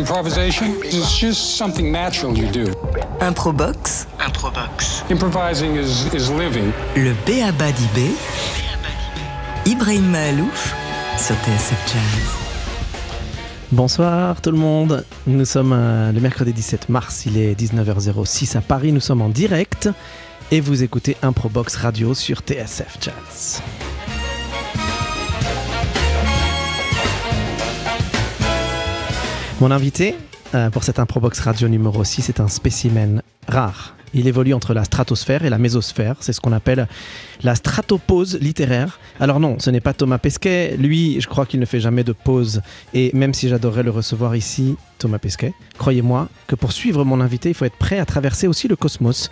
Improvisation? Is just something natural you do. Improbox. Improbox. Improvising is, is living. Le Béaba d'Ibé. Ibrahim Mahalouf sur TSF Jazz. Bonsoir tout le monde, nous sommes euh, le mercredi 17 mars, il est 19h06 à Paris, nous sommes en direct et vous écoutez Improbox Radio sur TSF Jazz. Mon invité euh, pour cette Improbox Radio numéro 6 est un spécimen rare. Il évolue entre la stratosphère et la mésosphère. C'est ce qu'on appelle la stratopause littéraire. Alors non, ce n'est pas Thomas Pesquet. Lui, je crois qu'il ne fait jamais de pause. Et même si j'adorerais le recevoir ici, Thomas Pesquet, croyez-moi que pour suivre mon invité, il faut être prêt à traverser aussi le cosmos.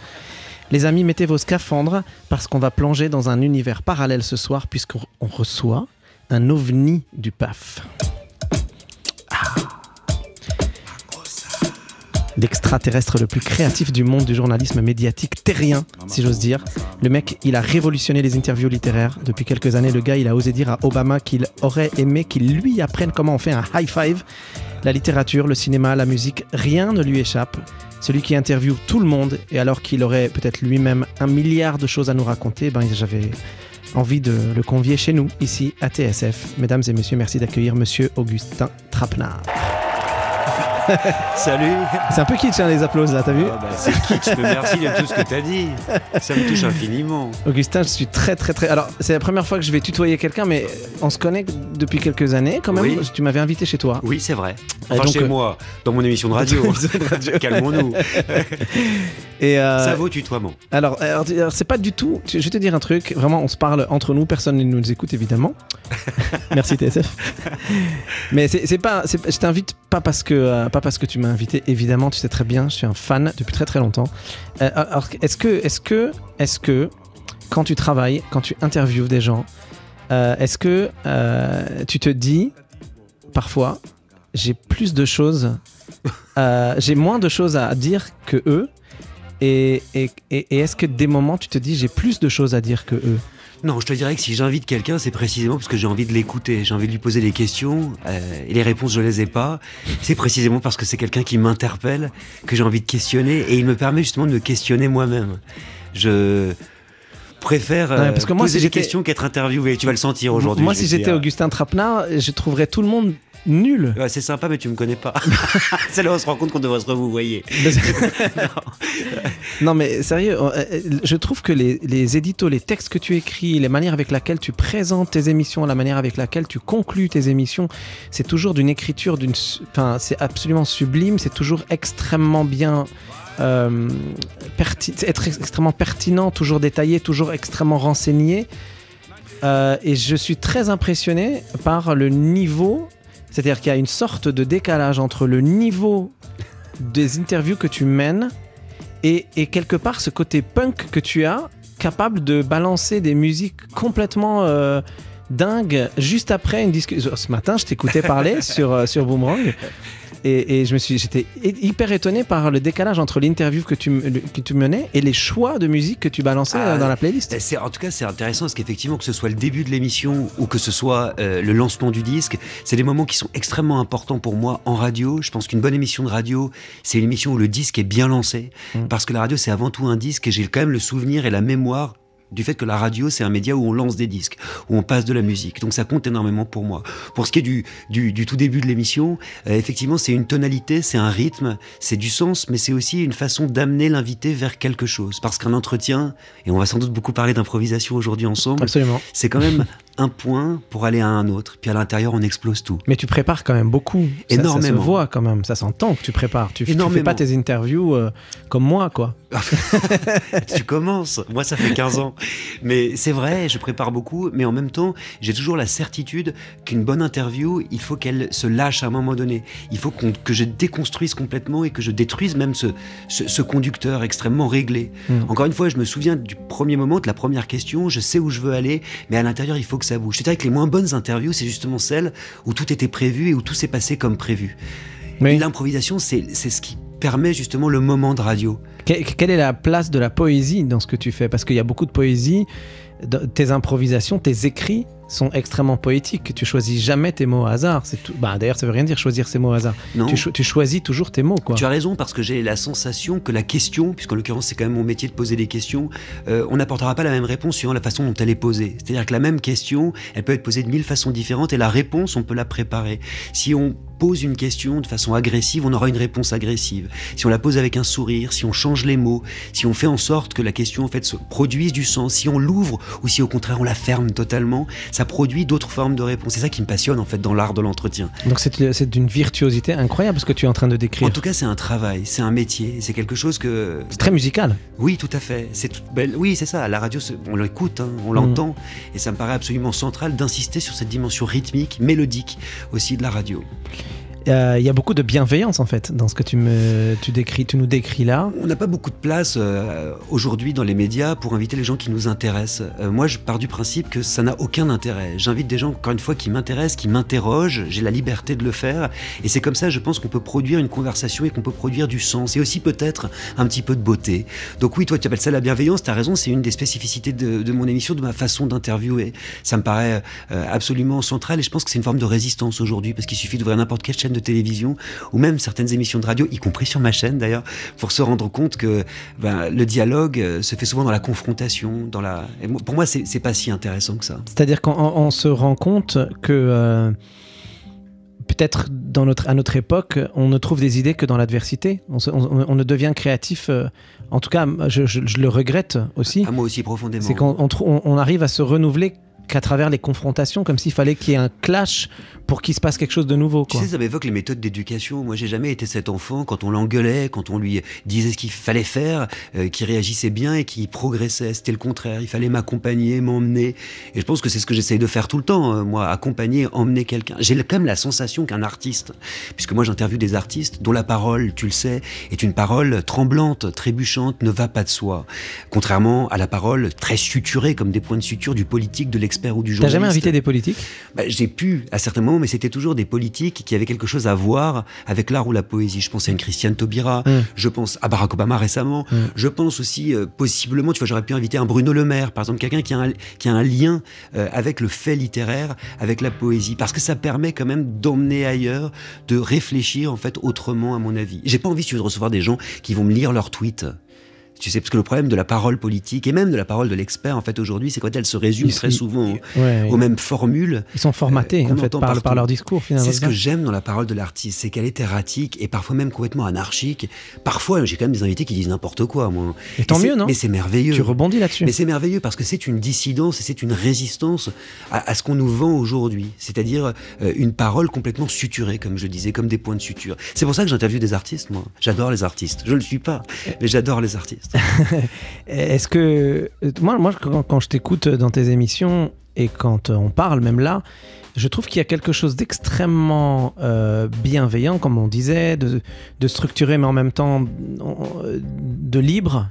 Les amis, mettez vos scaphandres parce qu'on va plonger dans un univers parallèle ce soir puisqu'on reçoit un ovni du PAF. L'extraterrestre le plus créatif du monde du journalisme médiatique terrien, si j'ose dire. Le mec, il a révolutionné les interviews littéraires. Depuis quelques années, le gars, il a osé dire à Obama qu'il aurait aimé qu'il lui apprenne comment on fait un high five. La littérature, le cinéma, la musique, rien ne lui échappe. Celui qui interviewe tout le monde, et alors qu'il aurait peut-être lui-même un milliard de choses à nous raconter, ben j'avais envie de le convier chez nous, ici à TSF. Mesdames et messieurs, merci d'accueillir Monsieur Augustin Trapenard. Salut C'est un peu kitsch hein, les applaudissements, là, t'as vu ah bah, C'est kitsch, mais merci de tout ce que t'as dit. Ça me touche infiniment. Augustin, je suis très très très... Alors, c'est la première fois que je vais tutoyer quelqu'un, mais on se connaît depuis quelques années quand même. Oui. Tu m'avais invité chez toi. Oui, c'est vrai. Enfin, donc, chez euh, moi, dans mon émission de radio. Calmons-nous. Et euh, Ça vaut tutoiement. Alors, alors, alors, c'est pas du tout. Je vais te dire un truc. Vraiment, on se parle entre nous. Personne ne nous écoute évidemment. Merci TSF. Mais c'est pas. Je t'invite pas parce que euh, pas parce que tu m'as invité. Évidemment, tu sais très bien. Je suis un fan depuis très très longtemps. Euh, alors, est-ce que est-ce que est-ce que quand tu travailles, quand tu interviews des gens, euh, est-ce que tu te dis parfois j'ai plus de choses, j'ai moins de choses à dire que eux. Et, et- et est-ce que des moments tu te dis j'ai plus de choses à dire que eux? Non, je te dirais que si j'invite quelqu'un, c'est précisément parce que j'ai envie de l'écouter. J'ai envie de lui poser des questions euh, et les réponses, je les ai pas. C'est précisément parce que c'est quelqu'un qui m'interpelle que j'ai envie de questionner et il me permet justement de me questionner moi-même. Je préfère euh, parce que moi, poser si des questions qu'être interviewé. Tu vas le sentir aujourd'hui. Moi si j'étais. Augustin Trapenard, je trouverais tout le monde nul. Ouais, c'est sympa, mais tu me connais pas. c'est là où on se rend compte qu'on devrait se revoyer. non mais sérieux, euh, euh, je trouve que les, les éditos, les textes que tu écris, les manières avec laquelle tu présentes tes émissions, la manière avec laquelle tu conclus tes émissions, c'est toujours d'une écriture, d'une, enfin c'est absolument sublime, c'est toujours extrêmement bien. euh, perti- être ex- extrêmement pertinent, toujours détaillé, toujours extrêmement renseigné. Euh, et je suis très impressionné par le niveau, c'est-à-dire qu'il y a une sorte de décalage entre le niveau des interviews que tu mènes et, et quelque part ce côté punk que tu as, capable de balancer des musiques complètement euh, dingues juste après une discussion. Ce matin, je t'écoutais parler sur, euh, sur Boomerang. Et, et je me suis, j'étais hy- hyper étonné par le décalage entre l'interview que tu, que tu menais et les choix de musique que tu balançais Ah, euh, dans la playlist. C'est- En tout cas, c'est intéressant parce qu'effectivement, que ce soit le début de l'émission ou que ce soit euh, le lancement du disque, c'est des moments qui sont extrêmement importants pour moi en radio. Je pense qu'une bonne émission de radio, c'est une émission où le disque est bien lancé. Mm. Parce que la radio, c'est avant tout un disque et j'ai quand même le souvenir et la mémoire du fait que la radio, c'est un média où on lance des disques, où on passe de la musique. Donc ça compte énormément pour moi. Pour ce qui est du, du, du tout début de l'émission, euh, effectivement, c'est une tonalité, c'est un rythme, c'est du sens, mais c'est aussi une façon d'amener l'invité vers quelque chose. Parce qu'un entretien, et on va sans doute beaucoup parler d'improvisation aujourd'hui ensemble, Absolument. c'est quand même un point pour aller à un autre. Puis à l'intérieur, on explose tout. Mais tu prépares quand même beaucoup. Ça- Ça, se Énormément. voit quand même. Ça s'entend que tu prépares. Tu, tu fais Énormément. pas tes interviews euh, comme moi, quoi. tu commences. Moi, ça fait 15 ans. Mais c'est vrai, je prépare beaucoup. Mais en même temps, j'ai toujours la certitude qu'une bonne interview, il faut qu'elle se lâche à un moment donné. Il faut qu'on- que je déconstruise complètement et que je détruise même ce, ce, ce conducteur extrêmement réglé. Mm. Encore une fois, je me souviens du premier moment, de la première question. Je sais où je veux aller, mais à l'intérieur, il faut que ça bouge. C'est vrai que les moins bonnes interviews, c'est justement celles où tout était prévu et où tout s'est passé comme prévu. Mais Et L'improvisation, c'est ce qui permet justement le moment de radio. que- quelle est la place de la poésie dans ce que tu fais? Parce qu'il y a beaucoup de poésie, tes improvisations, tes écrits. Sont extrêmement poétiques. Tu choisis jamais tes mots au hasard. C'est tout. Bah, d'ailleurs, ça veut rien dire choisir ses mots au hasard. Non. Tu, cho- tu choisis toujours tes mots, quoi. Tu as raison parce que j'ai la sensation que la question, puisqu'en l'occurrence c'est quand même mon métier de poser des questions, euh, on n'apportera pas la même réponse suivant la façon dont elle est posée. C'est-à-dire que la même question, elle peut être posée de mille façons différentes et la réponse, on peut la préparer. Si on pose une question de façon agressive, on aura une réponse agressive. Si on la pose avec un sourire, si on change les mots, si on fait en sorte que la question en fait se produise du sens, si on l'ouvre ou si au contraire on la ferme totalement, ça produit d'autres formes de réponses. C'est ça qui me passionne en fait dans l'art de l'entretien. Donc c'est d'une virtuosité incroyable ce que tu es en train de décrire. En tout cas, c'est un travail, c'est un métier, c'est quelque chose que. C'est très musical. Oui, tout à fait. C'est tout- ben, oui, c'est ça. La radio, on l'écoute, hein, on l'entend, et ça me paraît absolument central d'insister sur cette dimension rythmique, mélodique aussi de la radio. Euh, Il y a beaucoup de bienveillance en fait dans ce que tu nous décris là. On n'a pas beaucoup de place euh, aujourd'hui dans les médias pour inviter les gens qui nous intéressent. Euh, moi, je pars du principe que ça n'a aucun intérêt. J'invite des gens, encore une fois, qui m'intéressent, qui m'interrogent. J'ai la liberté de le faire. Et c'est comme ça, je pense qu'on peut produire une conversation et qu'on peut produire du sens. Et aussi peut-être un petit peu de beauté. Donc oui, toi, tu appelles ça la bienveillance. Tu as raison, c'est une des spécificités de, de mon émission, de ma façon d'interviewer. Ça me paraît absolument central. Et je pense que c'est une forme de résistance aujourd'hui. Parce qu'il suffit d'ouvrir n'importe quelle chaîne de télévision ou même certaines émissions de radio, y compris sur ma chaîne d'ailleurs, pour se rendre compte que ben, le dialogue euh, se fait souvent dans la confrontation, dans la. et pour moi, c'est pas si intéressant que ça. C'est-à-dire qu'on on- on se rend compte que euh, peut-être dans notre, à notre époque, on ne trouve des idées que dans l'adversité. On, se- on- on ne devient créatif. euh, en tout cas, je, je- je le regrette aussi. À moi aussi profondément. C'est qu'on on- on arrive à se renouveler qu'à travers les confrontations, comme s'il fallait qu'il y ait un clash pour qu'il se passe quelque chose de nouveau. Tu Quoi. sais, ça m'évoque les méthodes d'éducation. Moi, j'ai jamais été cet enfant quand on l'engueulait, quand on lui disait ce qu'il fallait faire, euh, qui réagissait bien et qui progressait. C'était le contraire. Il fallait m'accompagner, m'emmener. Et je pense que c'est ce que j'essaye de faire tout le temps, euh, moi, accompagner, emmener quelqu'un. J'ai quand même la sensation qu'un artiste, puisque moi j'interviewe des artistes dont la parole, tu le sais, est une parole tremblante, trébuchante, ne va pas de soi. Contrairement à la parole très suturée, comme des points de suture du politique, de ou du T'as jamais invité des politiques Bah, j'ai pu à certains moments, mais c'était toujours des politiques qui avaient quelque chose à voir avec l'art ou la poésie. Je pense à une Christiane Taubira, Mm. je pense à Barack Obama récemment, Mm. je pense aussi euh, possiblement, tu vois, j'aurais pu inviter un Bruno Le Maire, par exemple, quelqu'un qui, a un- qui a un lien euh, avec le fait littéraire, avec la poésie, parce que ça permet quand même d'emmener ailleurs, de réfléchir en fait autrement, à mon avis. J'ai pas envie de recevoir des gens qui vont me lire leurs tweets. Tu sais, parce que le problème de la parole politique et même de la parole de l'expert, en fait, aujourd'hui, c'est quand elle se résume Ils- très ils- souvent Ouais, aux mêmes formules. Ils sont formatés euh, en fait par, leur discours finalement. C'est ce que j'aime dans la parole de l'artiste, c'est qu'elle est erratique et parfois même complètement anarchique. Parfois, j'ai quand même des invités qui disent n'importe quoi, moi. Et tant mieux, non Mais c'est merveilleux. Tu rebondis là-dessus. Mais c'est merveilleux parce que c'est une dissidence et c'est une résistance à, à ce qu'on nous vend aujourd'hui. C'est-à-dire euh, une parole complètement suturée, comme je disais, comme des points de suture. C'est pour ça que j'interviewe des artistes, moi. J'adore les artistes. Je ne le suis pas, mais j'adore les artistes. Est-ce que moi, moi quand, je t'écoute dans tes émissions et quand euh, on parle même là, je trouve qu'il y a quelque chose d'extrêmement euh, bienveillant, comme on disait, de, de structuré mais en même temps euh, de libre.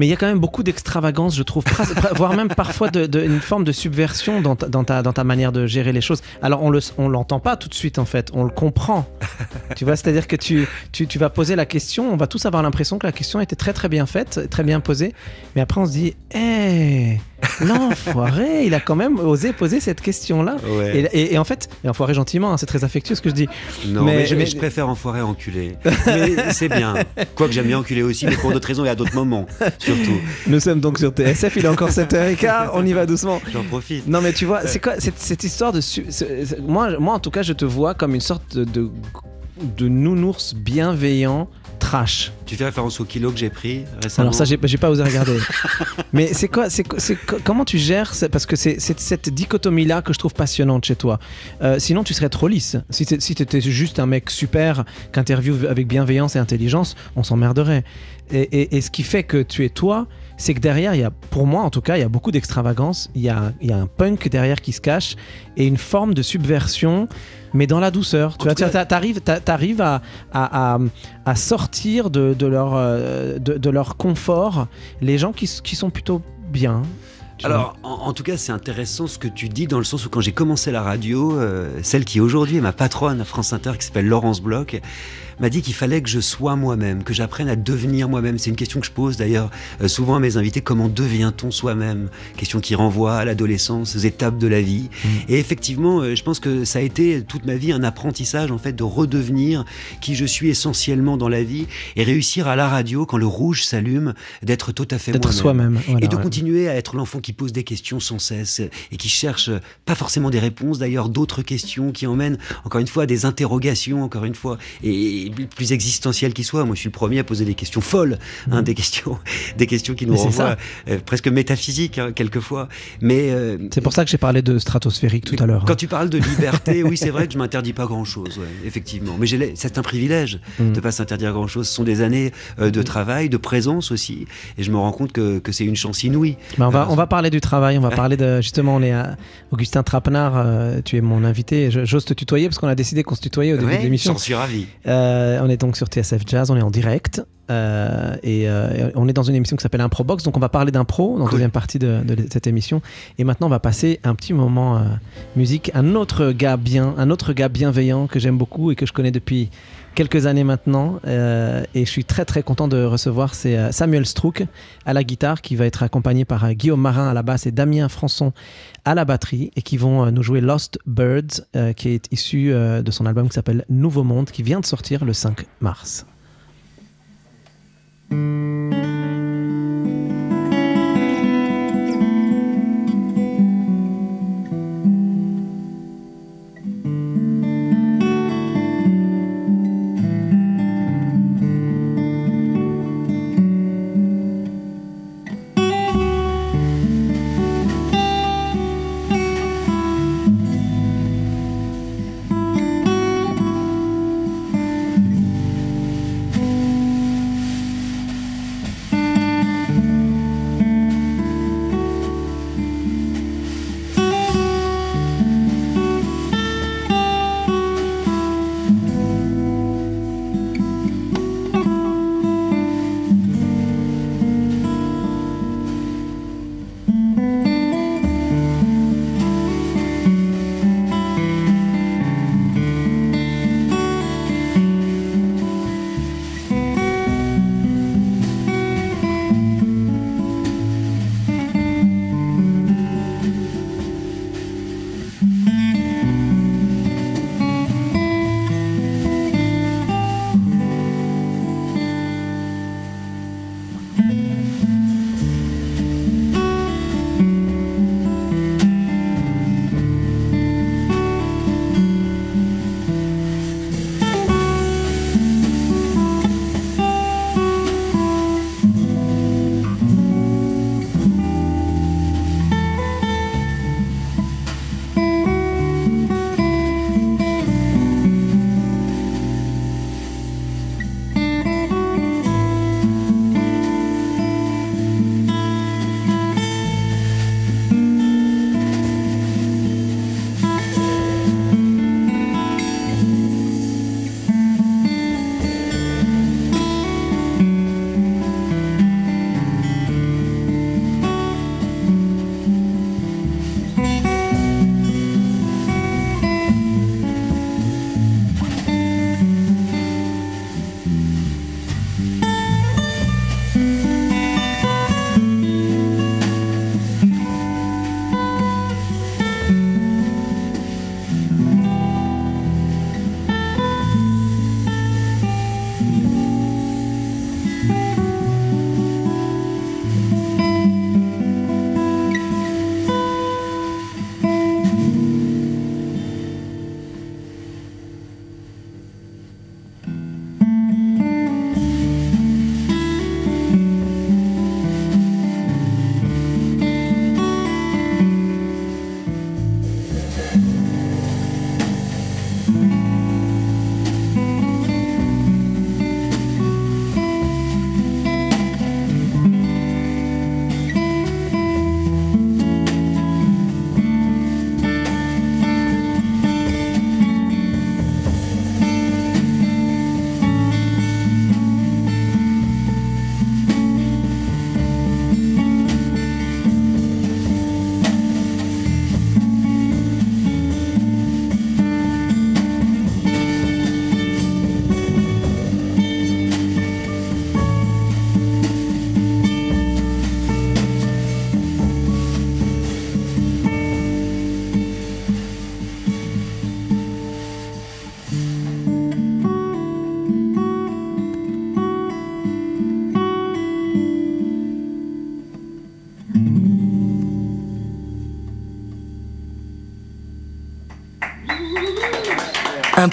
Mais il y a quand même beaucoup d'extravagance, je trouve, voire même parfois de, de- une forme de subversion dans ta, dans, ta, dans ta manière de gérer les choses. Alors on le, on l'entend pas tout de suite en fait, on le comprend. tu vois, c'est-à-dire que tu, tu, tu vas poser la question, on va tous avoir l'impression que la question était très très bien faite, très bien posée, mais après on se dit, hé, l'enfoiré, il a quand même osé poser cette question-là. Ouais. Et, et- et en fait, et enfoiré gentiment, hein, c'est très affectueux ce que je dis. Non, Mais- mais, je, mais- je préfère enfoirer enculé. mais c'est bien. Quoique j'aime bien enculer aussi, mais pour d'autres raisons et à d'autres moments, surtout. Nous sommes donc sur TSF, il est encore 7h15, on y va doucement. J'en profite. Non mais tu vois, c'est quoi cette, cette histoire de... moi, moi en tout cas, je te vois comme une sorte de, de, de nounours bienveillant, trash. Tu fais référence au kilo que j'ai pris récemment. Alors ça, j'ai pas osé regarder. mais c'est quoi, c'est comment tu gères Parce que c'est cette dichotomie-là que je trouve passionnante chez toi. Euh, sinon, tu serais trop lisse. Si si t'étais juste un mec super qu'interview avec bienveillance et intelligence, on s'emmerderait. Et, et- et ce qui fait que tu es toi, c'est que derrière, il y a, pour moi en tout cas, il y a beaucoup d'extravagance. Il y a, il y a un punk derrière qui se cache et une forme de subversion, mais dans la douceur. Tu vois, t'arrives, t'arrives à, à, à- à sortir de, de leur, euh, de, de leur confort les gens qui, sont plutôt bien. Alors, en, en tout cas, c'est intéressant ce que tu dis dans le sens où quand j'ai commencé la radio, euh, celle qui aujourd'hui est ma patronne à France Inter, qui s'appelle Laurence Bloch, m'a dit qu'il fallait que je sois moi-même, que j'apprenne à devenir moi-même. C'est une question que je pose d'ailleurs euh, souvent à mes invités. Comment devient-on soi-même? Question qui renvoie à l'adolescence, aux étapes de la vie. Mm. Et effectivement, euh, je pense que ça a été toute ma vie un apprentissage en fait de redevenir qui je suis essentiellement dans la vie et réussir à la radio quand le rouge s'allume d'être tout à fait moi-même. soi-même. et de continuer à être l'enfant qui pose des questions sans cesse et qui cherche pas forcément des réponses d'ailleurs, d'autres questions qui emmènent encore une fois à des interrogations, encore une fois, et plus existentielles qu'ils soient. Moi, je suis le premier à poser des questions folles, hein, mm. des questions, des questions qui nous renvoient euh, presque métaphysiques hein, quelquefois. Mais euh, c'est pour ça que j'ai parlé de stratosphérique tout à l'heure. Quand tu parles de liberté, oui, c'est vrai que je m'interdis pas grand-chose, effectivement. Mais c'est un privilège mm. de pas s'interdire grand-chose. Ce sont des années euh, de travail, de présence aussi, et je me rends compte que, que c'est une chance inouïe. Mais on va, on va parler du travail. On va parler de justement, on est à Augustin Trapenard. tu es mon invité. J'ose te tutoyer parce qu'on a décidé qu'on se tutoyait au début de l'émission. J'en suis ravi. On est donc sur TSF Jazz. On est en direct. Euh, et euh, on est dans une émission qui s'appelle Improbox, donc on va parler d'impro dans la deuxième partie de, cette émission. Et maintenant, on va passer un petit moment euh, musique. Un autre gars bien, un autre gars bienveillant que j'aime beaucoup et que je connais depuis quelques années maintenant. et je suis très très content de recevoir, c'est Samuel Strouk à la guitare, qui va être accompagné par Guillaume Marin à la basse et Damien Françon à la batterie, et qui vont nous jouer Lost Birds, qui est issu de son album qui s'appelle Nouveau Monde, qui vient de sortir le 5 mars.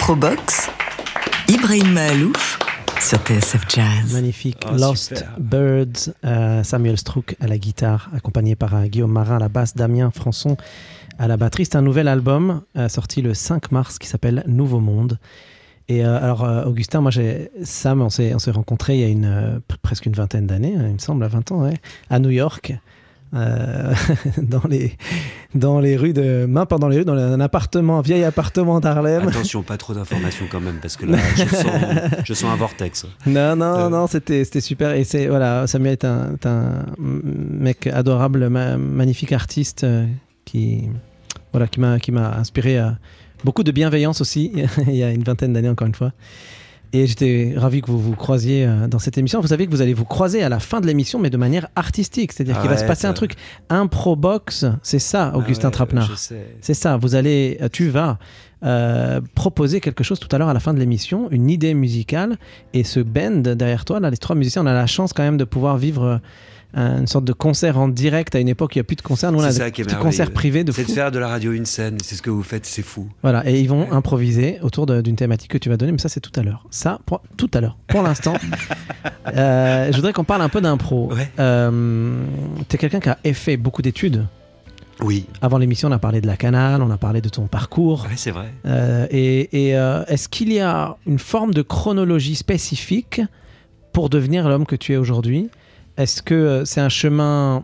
Improbox, Ibrahim Mahalouf sur TSF Jazz. Magnifique. Oh, Lost super. Birds, euh, Samuel Strouk à la guitare, accompagné par euh, Guillaume Marin à la basse, Damien Françon à la batterie. C'est un nouvel album euh, sorti le 5 mars qui s'appelle Nouveau Monde. Et euh, alors, euh, Augustin, moi, j'ai Sam, on s'est on s'est rencontrés il y a une, euh, pr- presque une vingtaine d'années, hein, il me semble, à 20 ans, ouais, à New York. Euh, dans les dans les rues de main dans les rues dans un appartement un vieil appartement d'Harlem Attention, pas trop d'informations quand même, parce que là, je sens, je sens un vortex. Non, non, Euh. non, c'était c'était super. Et c'est voilà, Samuel est un, est un mec adorable, ma- magnifique artiste euh, qui voilà qui m'a qui m'a inspiré à beaucoup de bienveillance aussi il y a une vingtaine d'années encore une fois. Et j'étais ravi que vous vous croisiez euh, dans cette émission. Vous savez que vous allez vous croiser à la fin de l'émission, mais de manière artistique. C'est-à-dire qu'il va se passer un truc impro box. C'est ça, Augustin Ah ouais, Trapenard. C'est ça, vous allez, euh, tu vas euh, proposer quelque chose tout à l'heure à la fin de l'émission, une idée musicale, et ce band derrière toi, là, les trois musiciens, on a la chance quand même de pouvoir vivre euh, une sorte de concert en direct à une époque où il n'y a plus de concerts. Nous, on a des petits concerts privés de C'est de faire de la radio une scène, c'est ce que vous faites, c'est fou. Voilà, et ils vont improviser autour d'une thématique que tu vas donner, mais ça c'est tout à l'heure. Ça, pour, tout à l'heure. Pour l'instant, euh, je voudrais qu'on parle un peu d'impro. Ouais. Euh, T'es quelqu'un qui a fait beaucoup d'études. Oui, Avant l'émission, on a parlé de la canal, on a parlé de ton parcours. ouais, c'est vrai. Euh, et et, est-ce qu'il y a une forme de chronologie spécifique pour devenir l'homme que tu es aujourd'hui? Est-ce que euh, c'est un chemin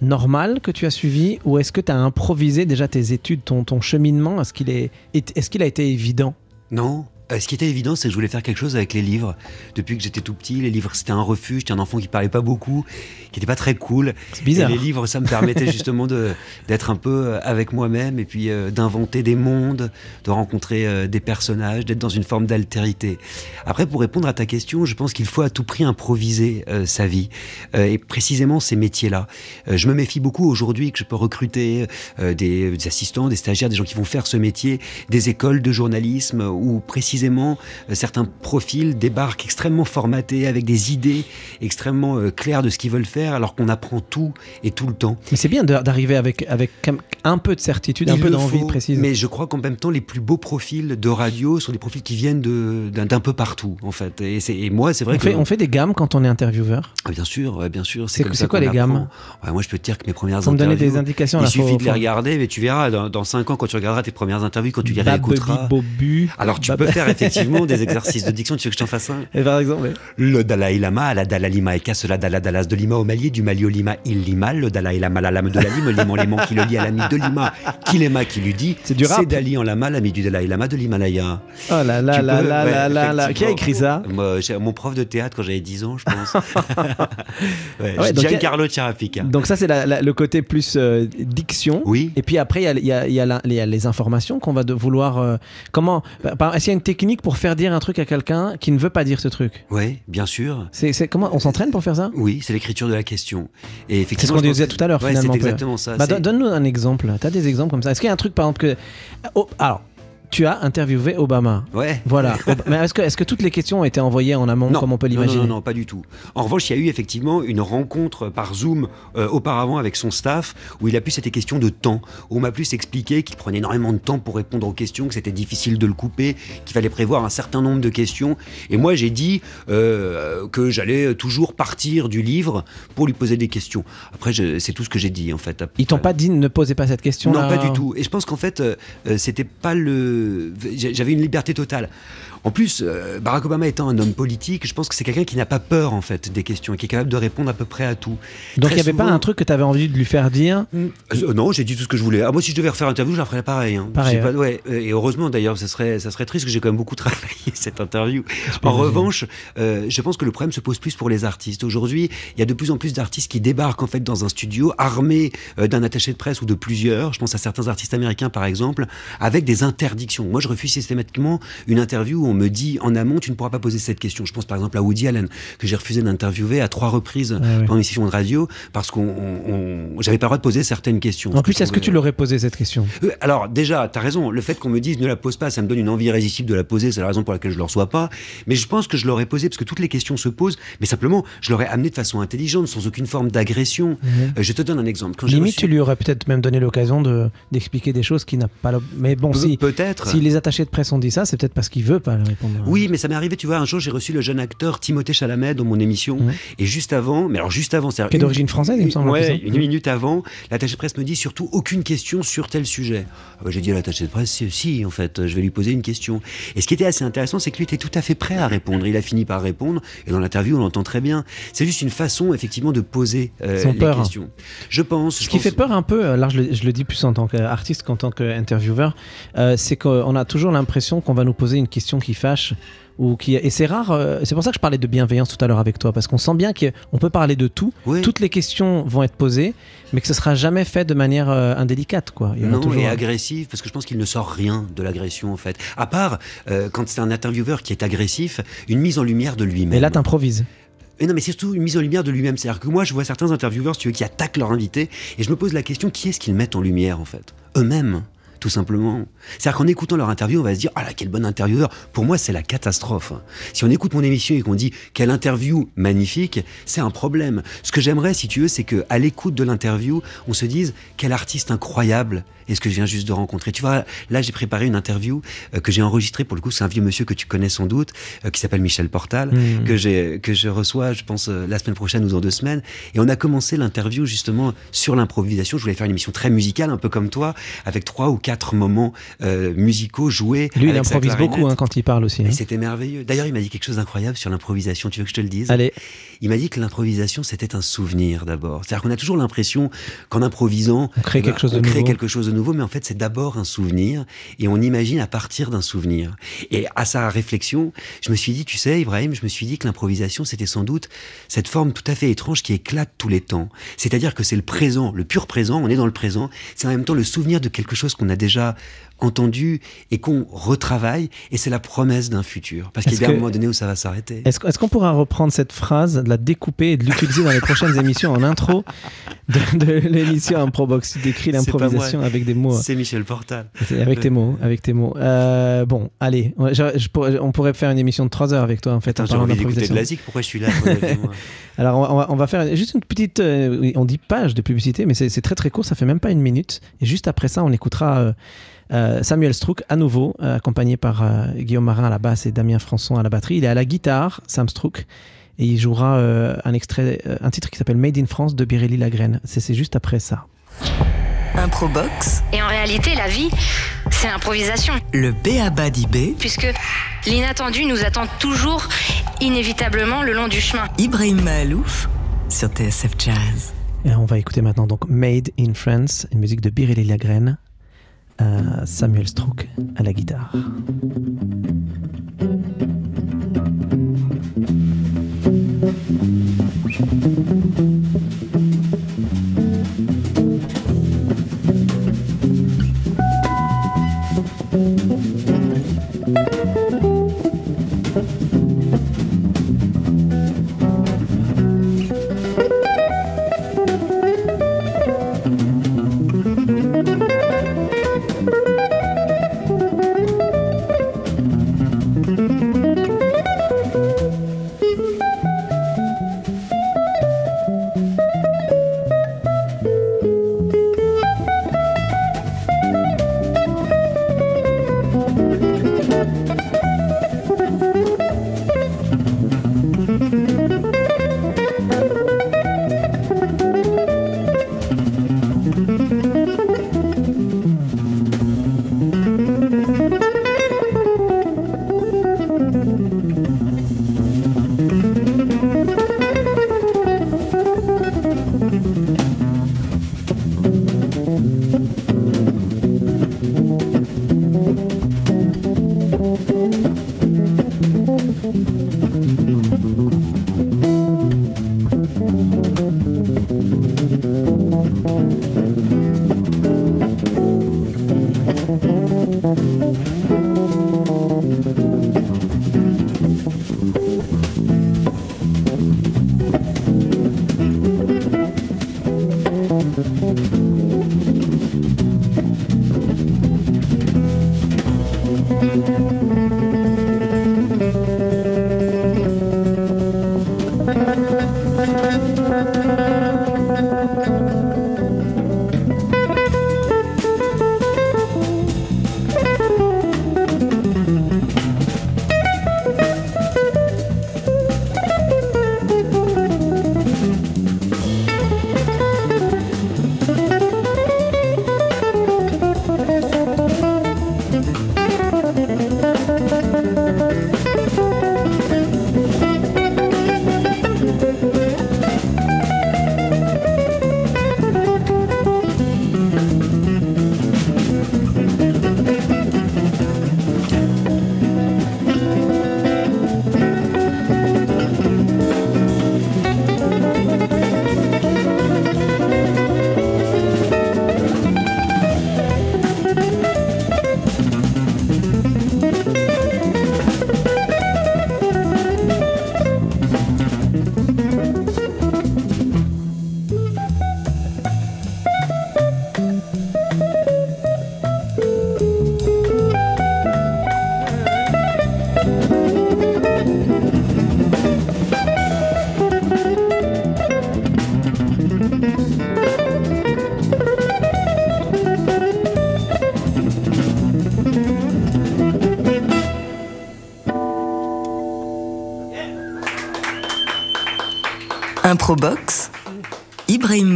normal que tu as suivi ou est-ce que tu as improvisé déjà tes études, ton, cheminement? Est-ce qu'il a été évident? Non. Euh, ce qui était évident, c'est que je voulais faire quelque chose avec les livres. Depuis que j'étais tout petit, les livres, c'était un refuge. J'étais un enfant qui parlait pas beaucoup, qui n'était pas très cool. C'est bizarre. Et les livres, ça me permettait justement d'être un peu euh, avec moi-même et puis euh, d'inventer des mondes, de rencontrer euh, des personnages, d'être dans une forme d'altérité. Après, pour répondre à ta question, je pense qu'il faut à tout prix improviser sa vie et précisément ces métiers-là. Je me méfie beaucoup aujourd'hui que je peux recruter des, des assistants, des stagiaires, des gens qui vont faire ce métier, des écoles de journalisme où précisément euh, certains profils débarquent extrêmement formatés avec des idées extrêmement euh, claires de ce qu'ils veulent faire alors qu'on apprend tout et tout le temps. Mais c'est bien d'arriver avec, avec un peu de certitude, un Il peu le d'envie précise. Mais je crois qu'en même temps, les plus beaux profils de radio sont des profils qui viennent d'un peu partout, en fait. Et, et moi, c'est vrai on, que. fait, on fait des gammes quand on est intervieweur? Ah, bien sûr, bien sûr. C'est- quoi qu'on les gammes? Ouais, Moi, je peux te dire que mes premières interviews. des indications. Il là, suffit faut- de les regarder, mais tu verras, dans, dans 5 ans, quand tu regarderas tes premières interviews, quand tu les réécouteras. Alors, tu Bab- peux faire effectivement des exercices de diction. Tu veux que je t'en fasse un? Et par exemple. Le Dalai Lama, à la Dalai Lima et cela Dalai Dallas de Lima au Mali, du Mali au Lima, il lima, le Dalai Lama, la lame de la lime, l'aimant l'aimant qui le lie à l'ami de Lima, qui l'aima, qui lui dit, C'est du rap. C'est Dali en lama, l'ami du Dalai Lama de l'Himalaya. Oh là là Tu là peux, là ouais, là là là. Qui a écrit ça? Moi, Mon prof de théâtre quand j'avais 10 ans, je pense. ouais, ouais, donc Giancarlo Ciarapica. Donc ça, c'est la- la- le côté plus euh, diction. Oui. Et puis après, il y a, il y a- il y a la- il y a les informations qu'on va de vouloir... euh, comment Est-ce qu'il y a une technique pour faire dire un truc à quelqu'un qui ne veut pas dire ce truc Oui, bien sûr. c'est, comment On s'entraîne pour faire ça? Oui, c'est l'écriture de la question. Et C'est ce effectivement, qu'on disait tout à l'heure, Ouais, finalement. C'est peu. exactement ça. Bah, Donne-nous un exemple. Tu as des exemples comme ça Est-ce qu'il y a un truc, par exemple, que... Oh, alors, tu as interviewé Obama. Ouais. Voilà. Mais est-ce que, toutes les questions ont été envoyées en amont, comme on peut non, l'imaginer Non, non, non, pas du tout. En revanche, il y a eu effectivement une rencontre par Zoom euh, auparavant avec son staff où il a pu c'était question de temps, où on m'a plus expliqué qu'il prenait énormément de temps pour répondre aux questions, que c'était difficile de le couper, qu'il fallait prévoir un certain nombre de questions. Et moi, j'ai dit euh, que j'allais toujours partir du livre pour lui poser des questions. Après, c'est tout ce que j'ai dit en fait. Ils t'ont pas dit ne posez pas cette question Non, pas du tout. Et je pense qu'en fait, euh, euh, c'était pas le. J'avais une liberté totale. En plus, euh, Barack Obama étant un homme politique, je pense que c'est quelqu'un qui n'a pas peur en fait des questions et qui est capable de répondre à peu près à tout. Donc il n'y avait pas un truc que tu avais envie de lui faire dire Euh, non, j'ai dit tout ce que je voulais. Ah, moi, si je devais refaire interview, je la ferais pareil. hein. Pareil, pas- ouais, euh, et heureusement d'ailleurs, ça serait, ça serait triste que j'ai quand même beaucoup travaillé cette interview. En revanche, euh, je pense que le problème se pose plus pour les artistes. Aujourd'hui, il y a de plus en plus d'artistes qui débarquent en fait dans un studio armés euh, d'un attaché de presse ou de plusieurs. Je pense à certains artistes américains par exemple, avec des interdictions. Moi, je refuse systématiquement une interview où on me dit en amont, tu ne pourras pas poser cette question. Je pense par exemple à Woody Allen que j'ai refusé d'interviewer à trois reprises ouais. pendant une session de radio parce qu'on, on- on- j'avais pas le droit de poser certaines questions. En plus, est-ce que tu l'aurais posé cette question? Euh, Alors déjà, tu as raison, le fait qu'on me dise ne la pose pas, ça me donne une envie irrésistible de la poser, c'est la raison pour laquelle je ne le reçois pas. Mais je pense que je l'aurais posé parce que toutes les questions se posent, mais simplement, je l'aurais amené de façon intelligente, sans aucune forme d'agression. Euh, je te donne un exemple. Quand Limite, reçu- tu lui aurais peut-être même donné l'occasion de d'expliquer des choses qui n'a pas. Mais bon, Pe- si. Peut-être. Si les attachés de presse ont dit ça, c'est peut-être parce qu'il veut pas répondre. Oui, mais ça m'est arrivé, tu vois, un jour j'ai reçu le jeune acteur Timothée Chalamet dans mon émission, et juste avant, mais alors juste avant, c'est Qui est d'origine française, il me semble. Ouais, hein. une minute avant, l'attaché de presse me dit surtout aucune question sur tel sujet. Ah bah, J'ai dit à l'attaché de presse, si, si, en fait, je vais lui poser une question. Et ce qui était assez intéressant, c'est que lui était tout à fait prêt à répondre. Il a fini par répondre, et dans l'interview, on l'entend très bien. C'est juste une façon, effectivement, de poser euh, les peur. questions. Je pense. Ce qui fait peur un peu, euh, là je le, je le dis plus en tant qu'artiste qu'en tant qu'intervieweur, euh, c'est qu'on a toujours l'impression qu'on va nous poser une question qui fâche. Ou qui... Et c'est rare, euh, c'est pour ça que je parlais de bienveillance tout à l'heure avec toi, parce qu'on sent bien qu'on peut parler de tout, Oui. toutes les questions vont être posées, mais que ce sera jamais fait de manière euh, indélicate. Quoi. Il Non, toujours et un. agressif, parce que je pense qu'il ne sort rien de l'agression, en fait. À part, euh, quand c'est un intervieweur qui est agressif, une mise en lumière de lui-même. Et là, t'improvises. Et non, mais c'est surtout une mise en lumière de lui-même. C'est-à-dire que moi, je vois certains intervieweurs, si tu veux, qui attaquent leur invité, et je me pose la question qui est-ce qu'ils mettent en lumière, en fait? Eux-mêmes, tout simplement. C'est-à-dire qu'en écoutant leur interview, on va se dire Ah là, quel bon intervieweur Pour moi, c'est la catastrophe. Si on écoute mon émission et qu'on dit Quelle interview magnifique, c'est un problème. Ce que j'aimerais, si tu veux, c'est qu'à l'écoute de l'interview, on se dise Quel artiste incroyable est ce que je viens juste de rencontrer. Tu vois, là, j'ai préparé une interview euh, que j'ai enregistrée, pour le coup, c'est un vieux monsieur que tu connais sans doute, euh, qui s'appelle Michel Portal Mmh. que j'ai que je reçois, je pense euh, la semaine prochaine ou dans deux semaines. Et on a commencé l'interview justement sur l'improvisation. Je voulais faire une émission très musicale, un peu comme toi, avec trois ou quatre moments euh, musicaux joués. Lui, il improvise beaucoup hein, quand il parle aussi. Hein. c'était merveilleux. D'ailleurs, il m'a dit quelque chose d'incroyable sur l'improvisation. Tu veux que je te le dise? Allez, Il m'a dit que l'improvisation, c'était un souvenir d'abord. C'est-à-dire qu'on a toujours l'impression qu'en improvisant, On crée ben, quelque chose de crée nouveau. quelque chose de nouveau, mais en fait, c'est d'abord un souvenir et on imagine à partir d'un souvenir. Et à sa réflexion, je me suis dit, tu sais, Ibrahim, je me suis dit que l'improvisation, c'était sans doute cette forme tout à fait étrange qui éclate tous les temps. C'est-à-dire que c'est le présent, le pur présent, on est dans le présent, c'est en même temps le souvenir de quelque chose qu'on a déjà entendu et qu'on retravaille, et c'est la promesse d'un futur. Parce qu'il y a un moment donné où ça va s'arrêter. est-ce est-ce qu'on pourra reprendre cette phrase, de la découper et de l'utiliser dans les prochaines émissions en intro de, de l'émission Improbox Tu décris l'improvisation avec des mots. C'est Michel Portal. Avec tes mots, avec tes mots. Euh, bon, allez, on, je- je pourrais- on pourrait faire une émission de 3 heures avec toi en fait. Attends, en j'ai envie d'écouter de la zik, pourquoi je suis là Alors on va, on faire juste une petite, euh, on dit page de publicité, mais c'est c'est très très court, ça fait même pas une minute. Et juste après ça, on écoutera euh, euh, Samuel Strouk à nouveau, euh, accompagné par euh, Guillaume Marin à la basse et Damien Françon à la batterie. Il est à la guitare, Sam Strouk, et il jouera euh, un extrait, euh, un titre qui s'appelle Made in France de Birelli Lagrène. C'est c'est juste après ça. Improbox, Et en réalité, la vie, c'est l'improvisation. le B.A.B.A. d'IB, Puisque l'inattendu nous attend toujours, inévitablement, le long du chemin. Ibrahim Mahalouf sur TSF Jazz. Et on va écouter maintenant donc Made in France, une musique de Birelli Lagrène, euh, Samuel Strouk à la guitare.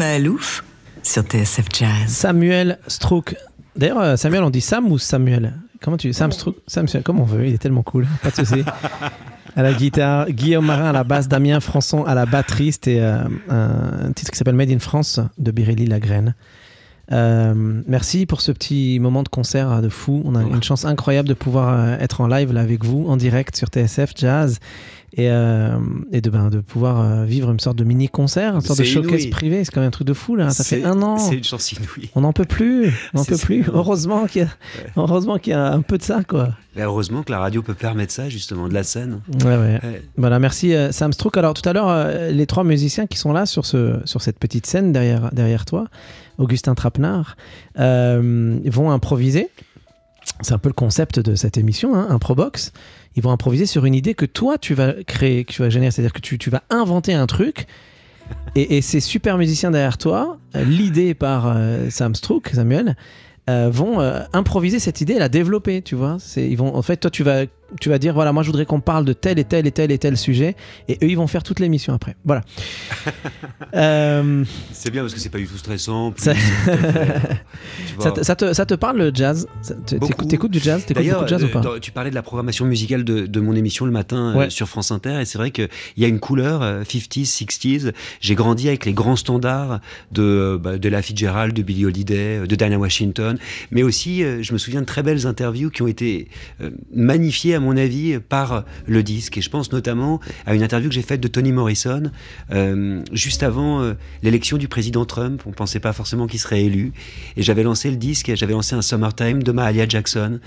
Mahalouf sur TSF Jazz. Samuel Strouk. D'ailleurs, euh, Samuel, on dit Sam ou Samuel? Comment tu Sam Strouk Sam, comme on veut, il est tellement cool. Pas de souci. à la guitare, Guillaume Marin à la basse, Damien Françon à la batterie. C'était euh, un titre qui s'appelle Made in France de Birelli Lagraine. Euh, merci pour ce petit moment de concert de fou. On a une chance incroyable de pouvoir être en live là avec vous, en direct sur TSF Jazz et, euh, et de, ben, de pouvoir euh, vivre une sorte de mini concert, une sorte de showcase inouï. privé. C'est quand même un truc de fou là. Ça fait un an. C'est une chance inouïe. On n'en peut plus. On n'en peut plus. Heureusement qu'il y a, heureusement qu'il y a un peu de ça quoi. Mais heureusement que la radio peut permettre ça, justement, de la scène. Ouais ouais. Ouais. Voilà, merci euh, Sam Strouk. Alors tout à l'heure, les trois musiciens qui sont là sur, ce, sur cette petite scène derrière, derrière toi, Augustin Trapenard, euh, vont improviser. C'est un peu le concept de cette émission, hein, Improbox. Ils vont improviser sur une idée que toi, tu vas créer, que tu vas générer. C'est-à-dire que tu, tu vas inventer un truc. Et, et ces super musiciens derrière toi, euh, l'idée par euh, Sam Strouk, Samuel, euh, vont improviser cette idée la développer, tu vois. Ils vont, en fait, toi, tu vas, tu vas dire, voilà, moi, je voudrais qu'on parle de tel et tel et tel et tel sujet, et eux, ils vont faire toute l'émission après. Voilà. Euh, C'est bien parce que c'est pas du tout stressant. plus Ça- te, ça te- ça te parle le jazz? T'écoutes, du jazz? T'écoutes beaucoup de jazz ou euh, pas? dans- tu parlais de la programmation musicale de, de mon émission le matin euh, sur France Inter, et c'est vrai qu'il y a une couleur euh, 50s, 60s. J'ai grandi avec les grands standards de, bah, de la Fitzgerald, de Billie Holiday, de Diana Washington, mais aussi, je me souviens de très belles interviews qui ont été magnifiées, à mon avis, par le disque. Et je pense notamment à une interview que j'ai faite de Tony Morrison, euh, juste avant euh, l'élection du président Trump. On pensait pas forcément qu'il serait élu. Et j'avais lancé le disque, et j'avais lancé un Summertime de Mahalia Jackson,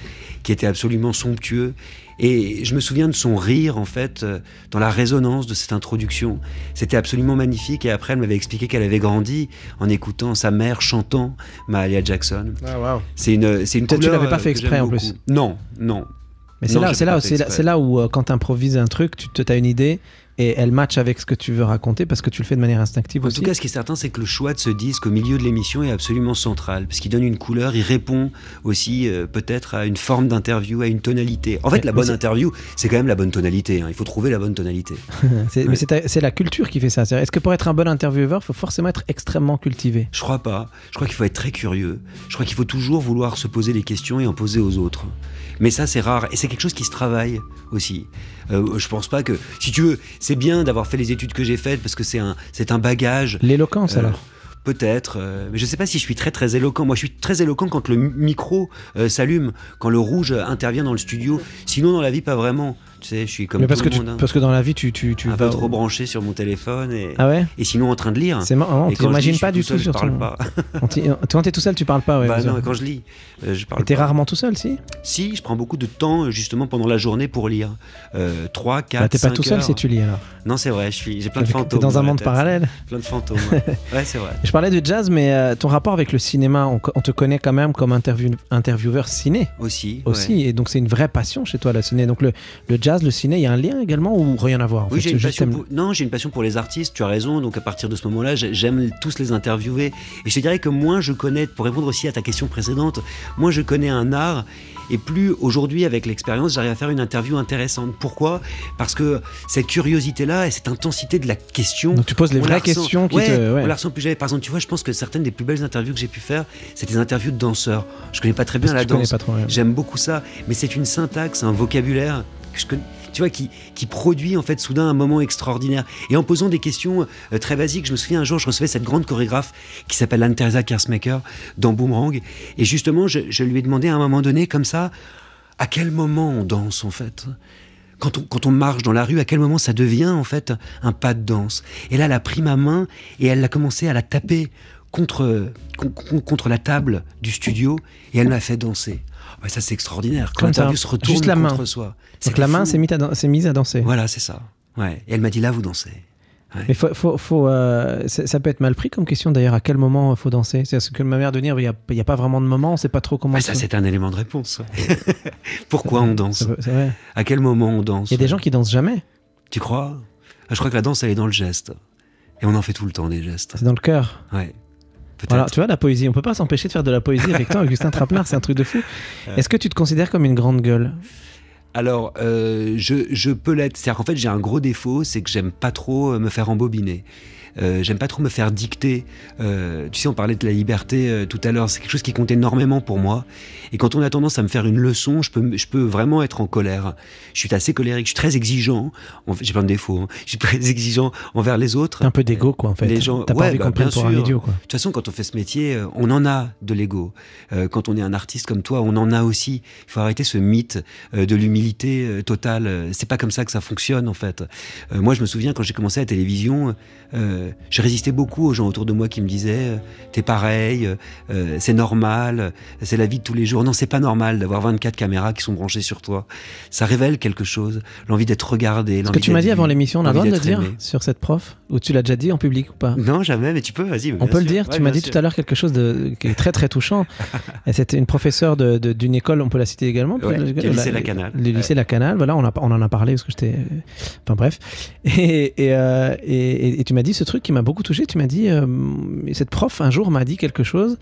qui était absolument somptueux. Et je me souviens de son rire, en fait, euh, dans la résonance de cette introduction. C'était absolument magnifique. Et après, elle m'avait expliqué qu'elle avait grandi en écoutant sa mère chantant Mahalia Jackson. C'est une, c'est une Toi, tu couleur, l'avais pas euh, fait exprès, en plus. Non, non. Mais c'est là, c'est là, c'est là où euh, quand tu improvises un truc, tu as une idée et elle match avec ce que tu veux raconter parce que tu le fais de manière instinctive En aussi. tout cas, ce qui est certain, c'est que le choix de ce disque au milieu de l'émission est absolument central, parce qu'il donne une couleur, il répond aussi euh, peut-être à une forme d'interview, à une tonalité. En fait, Mais- la bonne interview, c'est quand même la bonne tonalité. hein. Il faut trouver la bonne tonalité. C'est- Mais c'est la culture qui fait ça. Est-ce que pour être un bon intervieweur, il faut forcément être extrêmement cultivé? Je crois pas. Je crois qu'il faut être très curieux. Je crois qu'il faut toujours vouloir se poser des questions et en poser aux autres. Mais ça, c'est rare. Et c'est quelque chose qui se travaille aussi. Euh, je pense pas que. Si tu veux, c'est bien d'avoir fait les études que j'ai faites parce que c'est un, c'est un bagage. L'éloquence Euh, alors Peut-être, euh, mais je sais pas si je suis très très éloquent. Moi, je suis très éloquent quand le mi- micro euh, s'allume, quand le rouge intervient dans le studio. Sinon, dans la vie, pas vraiment. Tu sais, je suis comme Mais parce tout que, le tu, monde, hein. parce que dans la vie, tu, tu, tu un vas. peu trop branché sur mon téléphone et, Ah ouais? et sinon en train de lire. C'est marrant, on quand t'imagine pas du seul, tout sur je parle ton. pas. Toi, t'es tout seul, tu parles pas, ouais. bah non, quand je lis, euh, je parle Et t'es rarement tout seul, si? Si, je prends beaucoup de temps euh, justement pendant la journée pour lire. Euh, 3, 4, Bah, T'es pas 5 tout seul heures. si tu lis alors. Non, c'est vrai, je suis, j'ai plein de T'es fantômes. dans un la monde parallèle. Plein de fantômes. ouais, c'est vrai. Je parlais de jazz, mais euh, ton rapport avec le cinéma, on, te connaît quand même comme interview- intervieweur ciné Aussi. aussi, et donc c'est une vraie passion chez toi le ciné. Donc le, le jazz, le ciné, il y a un lien également ou rien à voir en Oui, j'ai une passion pour... Non, j'ai une passion pour les artistes, tu as raison. Donc à partir de ce moment-là, j'ai- j'aime tous les interviewer. Et je te dirais que moins je connais, pour répondre aussi à ta question précédente, moins je connais un art, et plus aujourd'hui, avec l'expérience, j'arrive à faire une interview intéressante. Pourquoi? Parce que cette curiosité-là et cette intensité de la question. Donc tu poses les vraies questions qui ouais, te. ouais. On la ressent plus jamais. Par exemple, tu vois, je pense que certaines des plus belles interviews que j'ai pu faire, c'est des interviews de danseurs. Je connais pas très bien Parce la danse. J'aime beaucoup ça, mais c'est une syntaxe, un vocabulaire tu vois, qui, qui produit en fait soudain un moment extraordinaire. Et en posant des questions euh, très basiques, je me souviens un jour, je recevais cette grande chorégraphe qui s'appelle Anne-Teresa Kersmaker dans Boomerang, et justement, je, lui ai demandé à un moment donné, comme ça, à quel moment on danse en fait? Quand on, quand on marche dans la rue, à quel moment ça devient en fait un pas de danse? Et là, elle a pris ma main et elle a commencé à la taper contre, con- con- contre la table du studio et elle m'a fait danser. Ouais, ça, c'est extraordinaire. Quand l'interview se retourne juste la main. contre soi. Donc la main s'est mise, à mise danser. Voilà, c'est ça. Ouais. Et elle m'a dit là, vous dansez. Mais faut, faut, faut, euh, ça peut être mal pris comme question d'ailleurs. À quel moment il faut danser? C'est ce que ma mère de dire. Il n'y a, pas vraiment de moment. On sait pas trop comment. Ah, ça, c'est un élément de réponse. Pourquoi on danse? vrai. À quel moment on danse? Il y a des gens qui dansent jamais. Tu crois? Ah, Je crois que la danse, elle est dans le geste. Et on en fait tout le temps des gestes. C'est dans le cœur. Ouais. Voilà, tu vois la poésie. On peut pas s'empêcher de faire de la poésie avec toi, Augustin Trapenard. C'est un truc de fou. Est-ce que tu te considères comme une grande gueule? Alors, euh, je, je peux l'être. C'est-à-dire qu'en fait, j'ai un gros défaut, c'est que j'aime pas trop euh, me faire embobiner. Euh, J'aime pas trop me faire dicter. Euh, tu sais, on parlait de la liberté euh, tout à l'heure. C'est quelque chose qui compte énormément pour moi. Et quand on a tendance à me faire une leçon, je peux, je peux vraiment être en colère. Je suis assez colérique. Je suis très exigeant. J'ai plein de défauts. hein. Je suis très exigeant envers les autres. Un peu d'ego, quoi, en fait. Les gens- T'as pas ouais, envie bah, qu'on prenne pour un sûr. idiot, quoi. De toute façon, quand on fait ce métier, on en a de l'ego. Quand on est un artiste comme toi, on en a aussi. Il faut arrêter ce mythe de l'humilité totale. C'est pas comme ça que ça fonctionne, en fait. Moi, je me souviens quand j'ai commencé à la télévision, euh, j'ai résisté beaucoup aux gens autour de moi qui me disaient euh, "T'es pareil, euh, c'est normal, euh, c'est la vie de tous les jours." Non, c'est pas normal d'avoir 24 caméras qui sont branchées sur toi. Ça révèle quelque chose, l'envie d'être regardé. Ce que tu m'as dit avant l'émission, on a le droit de le dire Aimé. sur cette prof Ou tu l'as déjà dit en public ou pas? Non, jamais, mais tu peux, vas-y. On peut le dire, tu m'as dit tout à l'heure quelque chose de, qui est très très touchant. C'était une professeure de- de- d'une école, on peut la citer également Ouais, le, qui est le lycée Lacanal. Le lycée Lacanal, voilà, on, a- on en a parlé parce que j'étais. Enfin bref. Et, et, euh, et- et tu m'as dit ce truc qui m'a beaucoup touché. Tu m'as dit, euh, cette prof un jour m'a dit quelque chose.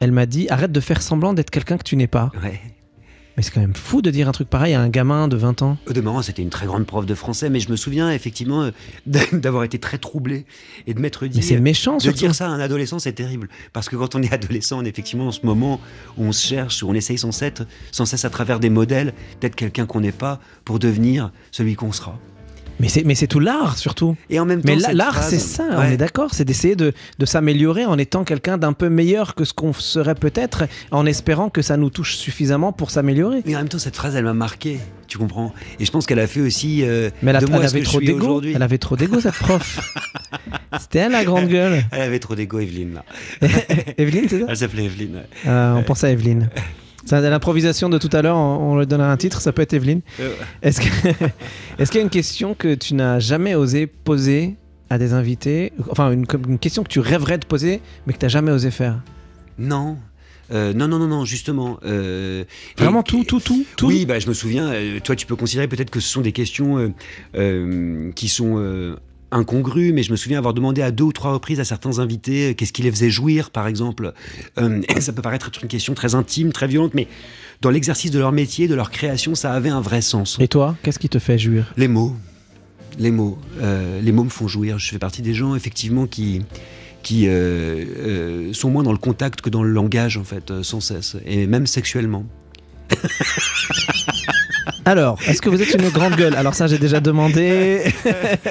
Elle m'a dit arrête de faire semblant d'être quelqu'un que tu n'es pas. Ouais. Mais c'est quand même fou de dire un truc pareil à un gamin de 20 ans. Au demeurant, c'était une très grande prof de français, mais je me souviens effectivement euh, d'avoir été très troublé et de m'être dit. Mais c'est méchant De dire ça à un adolescent, c'est terrible. Parce que quand on est adolescent, on est effectivement dans ce moment où on se cherche, où on essaye sans cesse, sans cesse à travers des modèles d'être quelqu'un qu'on n'est pas pour devenir celui qu'on sera. Mais c'est mais c'est tout l'art surtout. Et en même temps, Mais l'art, c'est ça, on est d'accord, c'est d'essayer de, de s'améliorer en étant quelqu'un d'un peu meilleur que ce qu'on serait peut-être, en espérant que ça nous touche suffisamment pour s'améliorer. Mais en même temps, cette phrase, elle m'a marqué, tu comprends Et je pense qu'elle a fait aussi euh, Mais elle, a- de moi elle ce avait trop aujourd'hui. Elle avait trop d'ego, cette prof. C'était elle, la grande gueule. Elle avait trop d'ego, Evelyne. Là. Evelyne, c'est ça Elle s'appelait Evelyne. ouais. Euh, On pense à Evelyne. L'improvisation de tout à l'heure, on, on lui donnera un titre, ça peut être Evelyne. Euh, Est-ce qu'il y a une question que tu n'as jamais osé poser à des invités? Enfin, une, question que tu rêverais de poser, mais que tu n'as jamais osé faire? Non. Euh, non, non, non, non, justement. euh, Vraiment et- tout, tout, tout, tout? Oui, bah, je me souviens, euh, toi tu peux considérer peut-être que ce sont des questions qui sont incongrues, mais je me souviens avoir demandé à deux ou trois reprises à certains invités euh, qu'est-ce qui les faisait jouir, par exemple. Euh, ça peut paraître être une question très intime, très violente, mais dans l'exercice de leur métier, de leur création, ça avait un vrai sens. Et toi, qu'est-ce qui te fait jouir? Les mots. Les mots. Euh, les mots me font jouir. Je fais partie des gens, effectivement, qui, qui euh, sont moins dans le contact que dans le langage, en fait, sans cesse. Et même sexuellement. Alors, est-ce que vous êtes une grande gueule Alors ça, j'ai déjà demandé.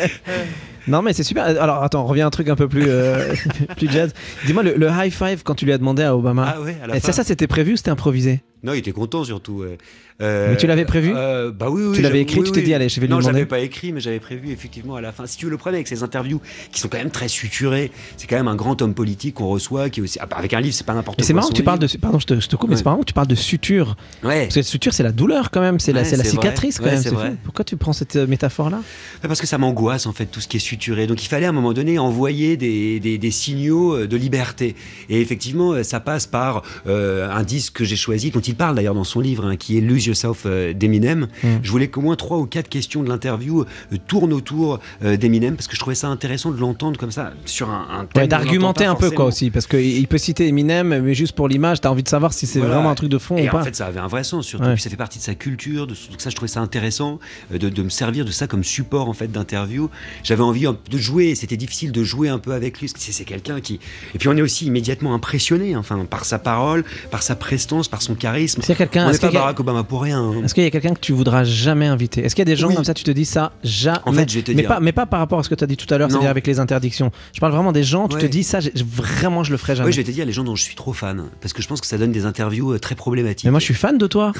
non, mais c'est super. Alors, attends, on revient à un truc un peu plus, euh, plus jazz. Dis-moi, le, le high five quand tu lui as demandé à Obama. Ah ouais, à la Et fin. ça, ça c'était prévu ou c'était improvisé? Non, il était content surtout. ouais. Euh, Mais tu l'avais prévu euh, Bah oui, oui. Tu l'avais j'avais- écrit, oui, tu t'es oui. dit, allez, je vais lui Non, demander. j'avais pas écrit, mais j'avais prévu effectivement à la fin. Si tu veux, le problème avec ces interviews, qui sont quand même très suturées, c'est quand même un grand homme politique qu'on reçoit, qui est aussi. ah, bah, avec un livre, c'est pas n'importe Mais quoi. c'est marrant son tu parles de. Pardon, je te, je te coupe, mais Ouais. c'est marrant que tu parles de suture. Ouais. Parce que la suture, c'est la douleur quand même, c'est la, Ouais, c'est la c'est vrai. cicatrice quand Ouais, même. c'est c'est vrai. fou. Pourquoi tu prends cette euh, métaphore-là? Ouais, Parce que ça m'angoisse en fait tout ce qui est suturé. Donc il fallait à un moment donné envoyer des, des- des signaux euh, de liberté. Et effectivement, euh, ça passe par euh, un disque que j'ai choisi, dont il parle d'ailleurs dans son livre, hein, qui est Lose Yourself euh, d'Eminem. Mm. Je voulais qu'au moins trois ou quatre questions de l'interview euh, tournent autour euh, d'Eminem parce que je trouvais ça intéressant de l'entendre comme ça sur un, un thème. Ouais, D'argumenter un peu quoi aussi, parce qu'il peut citer Eminem, mais juste pour l'image, t'as envie de savoir si c'est Voilà. vraiment un truc de fond Et ou pas. en fait, ça avait un vrai sens, surtout. Ouais. Puis ça fait partie de sa culture. De, donc ça, je trouvais ça intéressant de, de me servir de ça comme support en fait d'interview. J'avais envie de jouer. C'était difficile de jouer un peu avec lui. parce que C'est quelqu'un qui. Et puis on est aussi immédiatement impressionné, enfin, par sa parole, par sa prestance, par son charisme. Est-ce qu'il y a quelqu'un- On n'est pas a- Barack Obama pour rien. hein. Est-ce qu'il y a quelqu'un que tu voudras jamais inviter? Est-ce qu'il y a des gens Oui. comme ça, tu te dis ça jamais En fait, je vais te mais dire- Pas, mais pas par rapport à ce que tu as dit tout à l'heure, c'est-à-dire avec les interdictions. Je parle vraiment des gens, tu te dis ça, vraiment je le ferai jamais. Oui, je vais te dire les gens dont je suis trop fan, parce que je pense que ça donne des interviews euh, très problématiques. mais moi je suis fan de toi.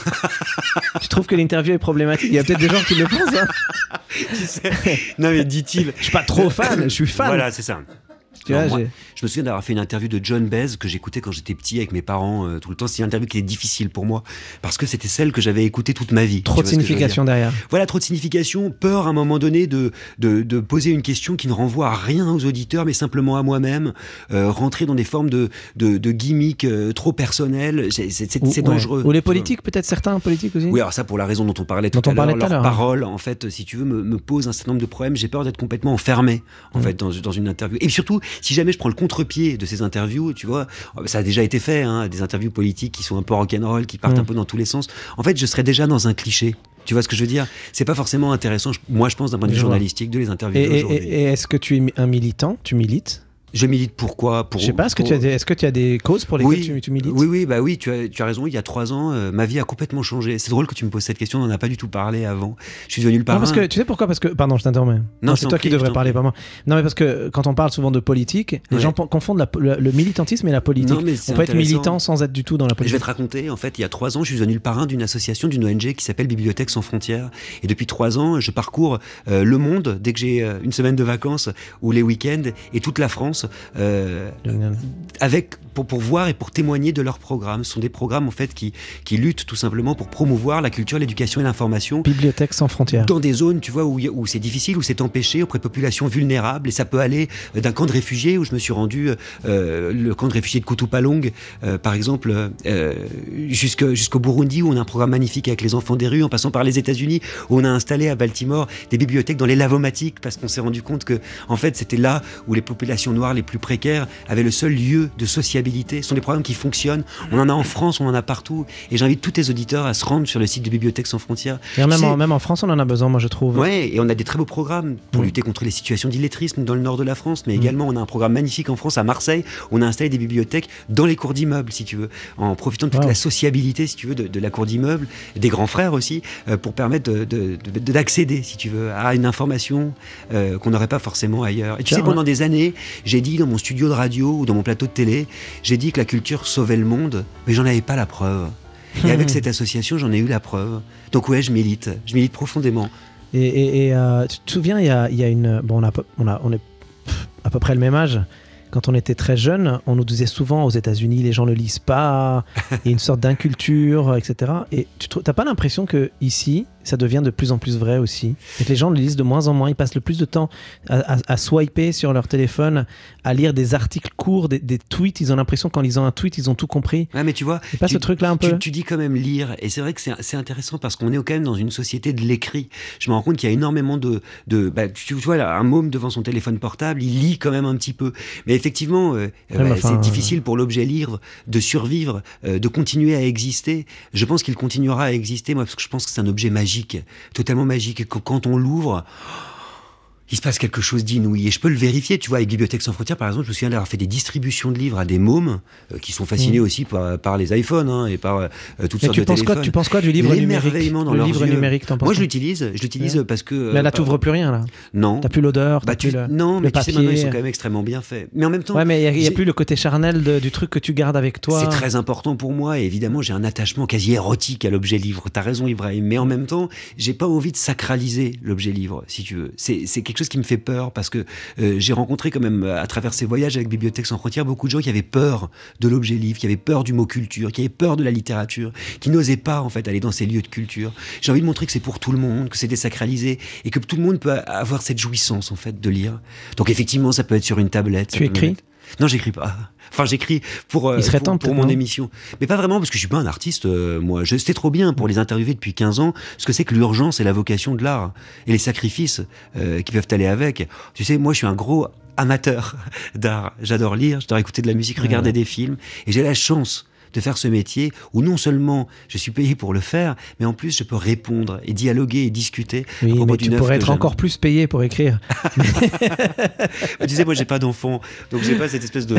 tu trouves que l'interview est problématique? Il y a peut-être des gens qui le pensent. hein. non mais dit-il. Je suis pas trop fan, je suis fan. Voilà, c'est ça. Tu vois, Alors, moi, j'ai- je me souviens d'avoir fait une interview de John Baez que j'écoutais quand j'étais petit avec mes parents euh, tout le temps. C'est une interview qui était difficile pour moi parce que c'était celle que j'avais écoutée toute ma vie. Trop de signification derrière. Voilà, trop de signification, peur à un moment donné de, de, de poser une question qui ne renvoie à rien aux auditeurs, mais simplement à moi-même, euh, rentrer dans des formes de, de, de gimmicks euh, trop personnelles, c'est ouais. dangereux. Ou les politiques, peut-être certains politiques aussi. Oui, alors ça, pour la raison dont on parlait tout Dont on à l'heure, leur hein. parole, en fait, si tu veux, me, me pose un certain nombre de problèmes. J'ai peur d'être complètement enfermé, en Mm. fait, dans, dans une interview. Et surtout, si jamais je prends le contre-pied de ces interviews, tu vois, ça a déjà été fait, hein, des interviews politiques qui sont un peu rock'n'roll, qui partent Mm. un peu dans tous les sens. En fait, je serais déjà dans un cliché. Tu vois ce que je veux dire? C'est pas forcément intéressant, moi je pense d'un point de vue journalistique, de les interviewer et- et- et est-ce que tu es un militant? Tu milites? Je milite pourquoi pour, Je sais pas, est-ce que, tu as des, est-ce que tu as des causes pour lesquelles tu, tu milites? Oui, oui, bah oui, tu as, tu as raison. Il y a trois ans, euh, ma vie a complètement changé. C'est drôle que tu me poses cette question. On n'en a pas du tout parlé avant. Je suis devenu le Non, parrain. parce que tu sais pourquoi? Parce que pardon, je t'interromps. Non, c'est toi qui devrais parler, pas moi. Non, mais parce que quand on parle souvent de politique, les gens confondent la- le, le militantisme et la politique. Non, mais on peut être militant sans être du tout dans la Je vais politique. te raconter, en fait, il y a trois ans, je suis devenu le parrain d'une association, d'une ONG qui s'appelle Bibliothèque sans frontières. Et depuis trois ans, je parcours euh, le monde dès que j'ai euh, une semaine de vacances ou les week-ends et toute la France euh, avec pour, pour voir et pour témoigner de leurs programmes. Ce sont des programmes en fait qui, qui luttent tout simplement pour promouvoir la culture, l'éducation et l'information Bibliothèque sans frontières. dans des zones, tu vois, où, c'est difficile, où c'est empêché, auprès de populations vulnérables. Et ça peut aller euh, d'un camp de réfugiés où je me suis rendu, euh, le camp de réfugiés de Kutupalong, euh, par exemple, euh, jusqu'au Burundi, où on a un programme magnifique avec les enfants des rues, en passant par les États-Unis, où on a installé à Baltimore des bibliothèques dans les lavomatiques, parce qu'on s'est rendu compte que, en fait, c'était là où les populations noires les plus précaires avaient le seul lieu de sociabilité. Ce sont des programmes qui fonctionnent. On en a en France, on en a partout. Et j'invite tous tes auditeurs à se rendre sur le site de Bibliothèques sans frontières. Et même, en, même en France, on en a besoin, moi je trouve. Ouais, et on a des très beaux programmes pour Mm. lutter contre les situations d'illettrisme dans le nord de la France, mais également on a un programme magnifique en France, à Marseille, on a installé des bibliothèques dans les cours d'immeubles, si tu veux, en profitant de toute Wow. la sociabilité, si tu veux, de, de la cour d'immeuble, des grands frères aussi, euh, pour permettre de- de- de- d'accéder, si tu veux, à une information euh, qu'on n'aurait pas forcément ailleurs. Et tu Tiens, sais, ouais. pendant des années, j'ai dit dans mon studio de radio ou dans mon plateau de télé, j'ai dit que la culture sauvait le monde, mais j'en avais pas la preuve. Et avec cette association, j'en ai eu la preuve. Donc ouais, je milite, je milite profondément. Et, et- et, euh, tu te souviens, il y a, il y a une. Bon, on, a, on, a, on est à peu près le même âge. Quand on était très jeune, on nous disait souvent aux États-Unis, les gens ne lisent pas, il y a une sorte d'inculture, etc. Et tu n'as pas l'impression que ici, ça devient de plus en plus vrai aussi Et que les gens le lisent de moins en moins, ils passent le plus de temps à, à- à swiper sur leur téléphone, à lire des articles courts, des, des tweets. Ils ont l'impression qu'en lisant un tweet, ils ont tout compris. Ouais, mais tu vois, pas ce truc-là un peu tu dis quand même lire, et c'est vrai que c'est intéressant parce qu'on est quand même dans une société de l'écrit. Je me rends compte qu'il y a énormément de, de bah, tu, tu vois là, un môme devant son téléphone portable, il lit quand même un petit peu. Mais effectivement, euh, mais bah, enfin, c'est difficile pour l'objet livre de survivre, euh, de continuer à exister. Je pense qu'il continuera à exister, moi, parce que je pense que c'est un objet magique, totalement magique, quand on l'ouvre. Il se passe quelque chose d'inouï et je peux le vérifier. Tu vois, avec Bibliothèque sans frontières, par exemple, je me souviens d'avoir fait des distributions de livres à des mômes euh, qui sont fascinés aussi par, par les iPhones hein, et par euh, toutes Mm. Mais sortes tu de penses, quoi, tu penses quoi du livre numérique? dans Le livre yeux. numérique, t'en penses Moi, je l'utilise. Je l'utilise Ouais. parce que. euh, Mais là, t'ouvres plus rien, là. Non. T'as plus l'odeur, Bah, tu- plus le, non, le mais tu sais, maintenant, ils papier. sont quand même extrêmement bien faits. Mais en même temps, Ouais, mais il n'y a, plus le côté charnel de- du truc que tu gardes avec toi. c'est très important pour moi et évidemment j'ai un attachement quasi érotique à l'objet livre. T'as raison Ibrahim, mais en même temps j'ai pas envie de sacraliser l'objet livre, si tu veux. C'est c'est quelque chose qui me fait peur parce que euh, j'ai rencontré quand même à travers ces voyages avec Bibliothèque sans frontières beaucoup de gens qui avaient peur de l'objet livre, qui avaient peur du mot culture, qui avaient peur de la littérature, qui n'osaient pas en fait aller dans ces lieux de culture. J'ai envie de montrer que c'est pour tout le monde, que c'est désacralisé et que tout le monde peut avoir cette jouissance en fait de lire. Donc effectivement ça peut être sur une tablette. Tu écris? Non, j'écris pas. Enfin, j'écris pour, euh, pour, temps, pour peut-être, mon émission. Mais pas vraiment, parce que je suis pas un artiste, euh, moi. Je sais trop bien, pour les interviewer depuis 15 ans, ce que c'est que l'urgence et la vocation de l'art. Et les sacrifices euh, qui peuvent aller avec. Tu sais, moi, je suis un gros amateur d'art. J'adore lire, j'adore écouter de la musique, regarder des films. Et j'ai la chance de faire ce métier où non seulement je suis payé pour le faire, mais en plus je peux répondre et dialoguer et discuter Oui, à mais tu pourrais être encore plus payé pour écrire. Tu sais, moi, j'ai pas d'enfant, donc j'ai pas cette espèce de,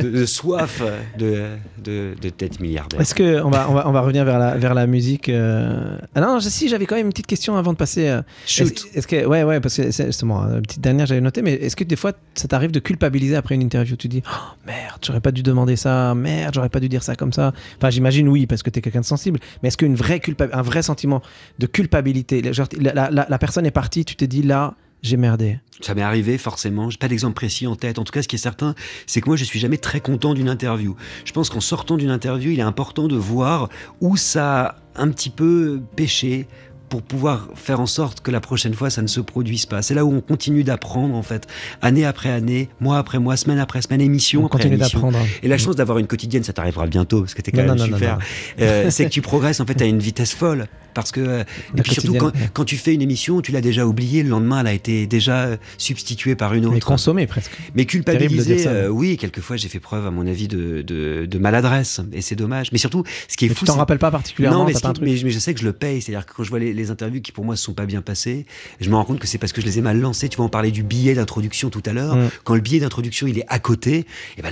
de, de soif de, de, tête milliardaire. Est-ce que on va, on va, on va revenir vers la, vers la musique euh... Ah non, je- si j'avais quand même une petite question avant de passer. euh, Shoot. Est-ce est-ce que ouais ouais parce que c'est justement une petite dernière j'avais noté mais est-ce que des fois ça t'arrive de culpabiliser après une interview? Tu dis oh, merde j'aurais pas dû demander ça merde j'aurais pas dû dire ça comme ça enfin j'imagine oui parce que t'es quelqu'un de sensible mais est-ce qu'une vraie culpa un vrai sentiment de culpabilité la- la personne est partie tu t'es dit là j'ai merdé Ça m'est arrivé forcément, j'ai pas d'exemple précis en tête. En tout cas, ce qui est certain, c'est que moi, je suis jamais très content d'une interview. Je pense qu'en sortant d'une interview, il est important de voir où ça a un petit peu péché pour pouvoir faire en sorte que la prochaine fois ça ne se produise pas. C'est là où on continue d'apprendre en fait, année après année, mois après mois, semaine après semaine, émission on après continue émission. d'apprendre Et la chance d'avoir une quotidienne, ça t'arrivera bientôt parce que t'es quand Non, même non, non, super. non, euh, c'est que tu progresses en fait à une vitesse folle. Parce que, euh, et puis surtout, quand, tu fais une émission, tu l'as déjà oubliée, le lendemain, elle a été déjà euh, substituée par une Mais autre. presque. Mais Terrible de culpabiliser, dire ça, euh, oui, quelquefois j'ai fait preuve, à mon avis, de, de, de maladresse, et c'est dommage. Mais surtout, ce qui est Mais fou, tu t'en rappelles pas particulièrement non, mais, pas un qui- truc mais, mais je sais que je le paye. C'est-à-dire que quand je vois les, les interviews qui pour moi se sont pas bien passées, je me rends compte que c'est parce que je les ai mal lancées. Tu vois, on parlait du billet d'introduction tout à l'heure. Mm. Quand le billet d'introduction il est à côté, eh ben,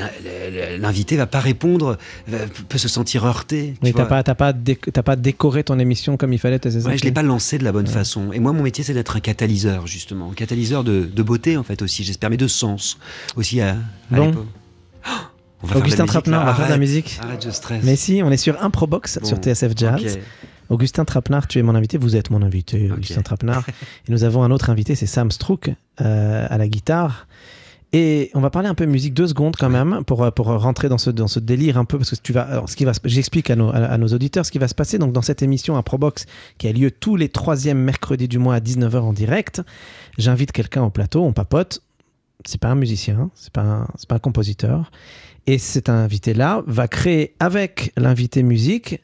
l'invité va pas répondre, va- peut se sentir heurté. tu Mais t'as pas, pas, pas décoré ton émission comme il fallait, t'as- c'est ça Ouais, je qui- l'ai pas lancé de la bonne façon. Et moi, mon métier, c'est d'être un catalyseur, justement. Un catalyseur de, de beauté, en fait, aussi. J'espère, mais de sens. Aussi à, à Bon. Oh, on va Augustin Trapenard, on va faire de la musique. Arrête, je stresse. Mais si, on est sur Improbox Bon, sur TSF Jazz. Augustin Trapenard, tu es mon invité, vous êtes mon invité. Augustin Trapenard. Et nous avons un autre invité, c'est Sam Strouk euh, à la guitare. Et on va parler un peu musique deux secondes quand même pour, euh, rentrer dans ce, délire un peu parce que tu vas j'explique à nos, à, à auditeurs ce qui va se passer. Donc dans cette émission Improbox qui a lieu tous les troisièmes mercredis du mois à 19h en direct j'invite quelqu'un au plateau on papote. C'est pas un musicien c'est pas c'est pas un compositeur. Et cet invité là va créer avec l'invité musique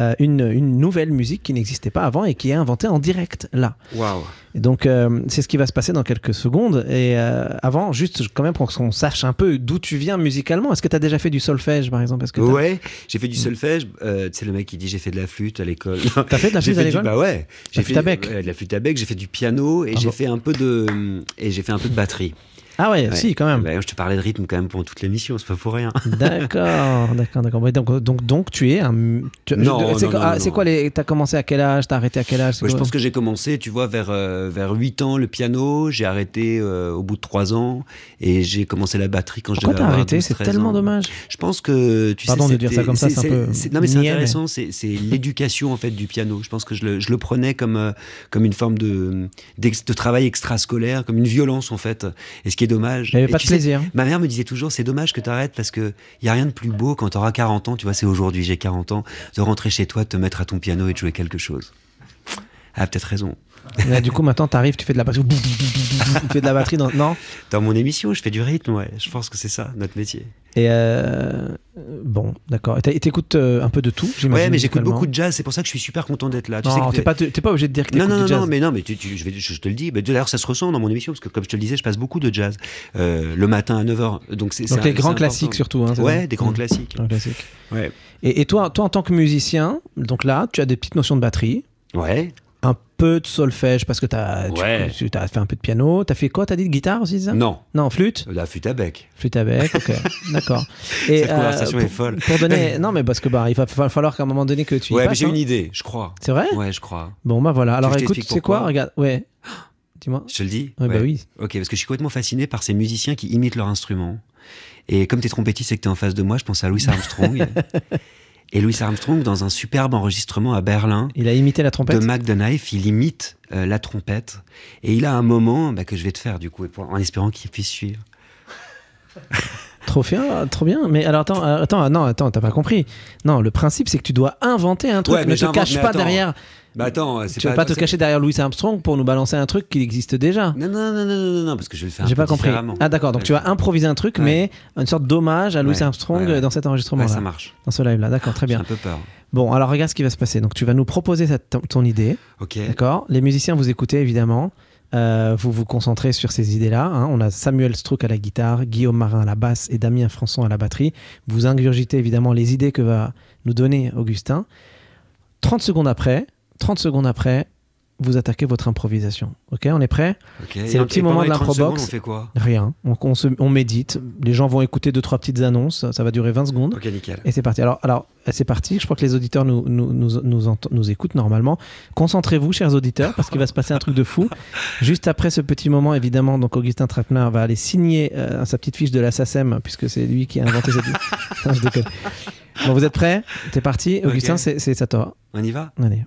euh, une, une nouvelle musique qui n'existait pas avant et qui est inventée en direct là. Waouh. Et donc euh, c'est ce qui va se passer dans quelques secondes. Et euh, avant, juste quand même pour qu'on sache un peu d'où tu viens musicalement. Est-ce que tu as déjà fait du solfège par exemple? Est-ce que Ouais, j'ai fait du solfège. Euh, c'est le mec qui dit j'ai fait de la flûte à l'école. T'as fait de la flûte à du- l'école? Bah ouais. J'ai fait à bec. ouais, de la flûte à bec. J'ai fait du piano et Ah j'ai bon. fait un peu de et j'ai fait un peu de batterie. Ah ouais, Ouais. si quand même. Bah, je te parlais de rythme quand même pendant toute l'émission, c'est pas pour rien. D'accord, d'accord, d'accord. Donc, donc, donc tu es un. tu- Non, c'est quoi- non, ah, quoi les. T'as commencé à quel âge T'as arrêté à quel âge Ouais, je pense que j'ai commencé, tu vois, vers euh, vers 8 ans le piano. J'ai arrêté euh, au bout de 3 ans et j'ai commencé la batterie quand Pourquoi devais t'as avoir arrêté? 12, C'est 13 tellement ans. dommage. Je pense que tu Pardon sais, de dire ça comme ça, c'est un peu Non mais c'est mais- intéressant, c'est l'éducation en fait du piano. Je pense que je le, je le prenais comme euh, comme une forme de de travail extrascolaire, comme une violence en fait. Et ce qui est dommage. Il n'y avait Et pas de sais, plaisir. Ma mère me disait toujours, c'est dommage que tu arrêtes parce que il y a rien de plus beau quand tu auras 40 ans, tu vois, c'est aujourd'hui, j'ai 40 ans, de rentrer chez toi, de te mettre à ton piano et de jouer quelque chose. Ah, peut-être raison. Du coup, maintenant, t'arrives, tu fais de la batterie. tu fais de la batterie dans. Non? Dans mon émission, je fais du rythme, ouais. Je pense que c'est ça, notre métier. Et euh, bon, d'accord. Et t'écoutes euh, un peu de tout, j'imagine Ouais, mais j'écoute beaucoup de jazz, c'est pour ça que je suis super content d'être là. Tu Non, t'es pas, obligé de dire que Non, t'écoutes non, non, du jazz. non, mais non, mais tu, tu- je, vais, je te le dis. Mais D'ailleurs, ça se ressent dans mon émission, parce que comme je te le disais, je passe beaucoup de jazz. Euh, le matin à 9h. Donc, c'est Donc c'est- les c'est grands classiques surtout. Hein, Ouais, des grands Mmh. classiques. Ouais. Et, et toi, toi, en tant que musicien, donc là, tu as des petites notions de batterie, Ouais. Un peu de solfège parce que t'as, tu, Ouais. tu as fait un peu de piano. T'as fait quoi? T'as dit de guitare aussi, ça? Non, Non, flûte? La flûte à bec. Flûte à bec, ok, d'accord. Et Cette conversation pour, est folle. Pour donner, non, mais parce que bah, il va fa- falloir qu'à un moment donné que tu y Ouais, mais j'ai hein. une idée, je crois. C'est vrai? Ouais, je crois. Bon, bah voilà. Alors écoute, c'est quoi? Regarde, ouais. Dis-moi. Je te le dis? Ouais, bah oui. Ok, parce que je suis complètement fasciné par ces musiciens qui imitent leur instrument. Et comme t'es trompettiste et que t'es en face de moi, je pense à Louis Armstrong. et Louis Armstrong, dans un superbe enregistrement à Berlin, Il a imité la trompette. de Knife, il imite euh, la trompette. Et il a un moment bah, que je vais te faire, du coup, en espérant qu'il puisse suivre. Trop bien, trop bien. Mais alors attends, euh, attends, non, attends, t'as pas compris. Non, le principe c'est que tu dois inventer un truc. Ouais, mais ne te cache mais pas attends, derrière. Bah attends, c'est Tu vas pas te cacher derrière Louis Armstrong pour nous balancer un truc qui existe déjà? Non, non, non, non, non, parce que je vais le faire J'ai pas compris. Ah d'accord, donc tu vas improviser un truc, mais une sorte d'hommage à Louis Armstrong dans cet enregistrement-là, ça marche. dans ce live-là. D'accord, très J'ai bien. un peu peur. Bon, alors regarde ce qui va se passer. Donc tu vas nous proposer ton idée, Ok. d'accord? Les musiciens, vous écoutez évidemment. Euh, vous vous concentrez sur ces idées-là. hein. On a Samuel Strouk à la guitare, Guillaume Marin à la basse et Damien Françon à la batterie. Vous ingurgitez évidemment les idées que va nous donner Augustin. 30 secondes après, 30 secondes après, vous attaquez votre improvisation. Ok, on est prêt. C'est le petit moment de les 30 l'improbox. On fait quoi Rien. On, on se- on médite. Les gens vont écouter deux trois petites annonces. Ça va durer 20 secondes. Ok, nickel. Et c'est parti. Alors, alors c'est parti. Je crois que les auditeurs nous, nous, nous, nous, ent- nous écoutent normalement. Concentrez-vous, chers auditeurs, parce qu'il va se passer un truc de fou. Juste après ce petit moment, évidemment, donc Augustin Trattner va aller signer euh, sa petite fiche de la SACEM, puisque c'est lui qui a inventé cette. non, je déconne. Bon, vous êtes prêts? C'est parti. Augustin, c'est à toi. On y va? Allez.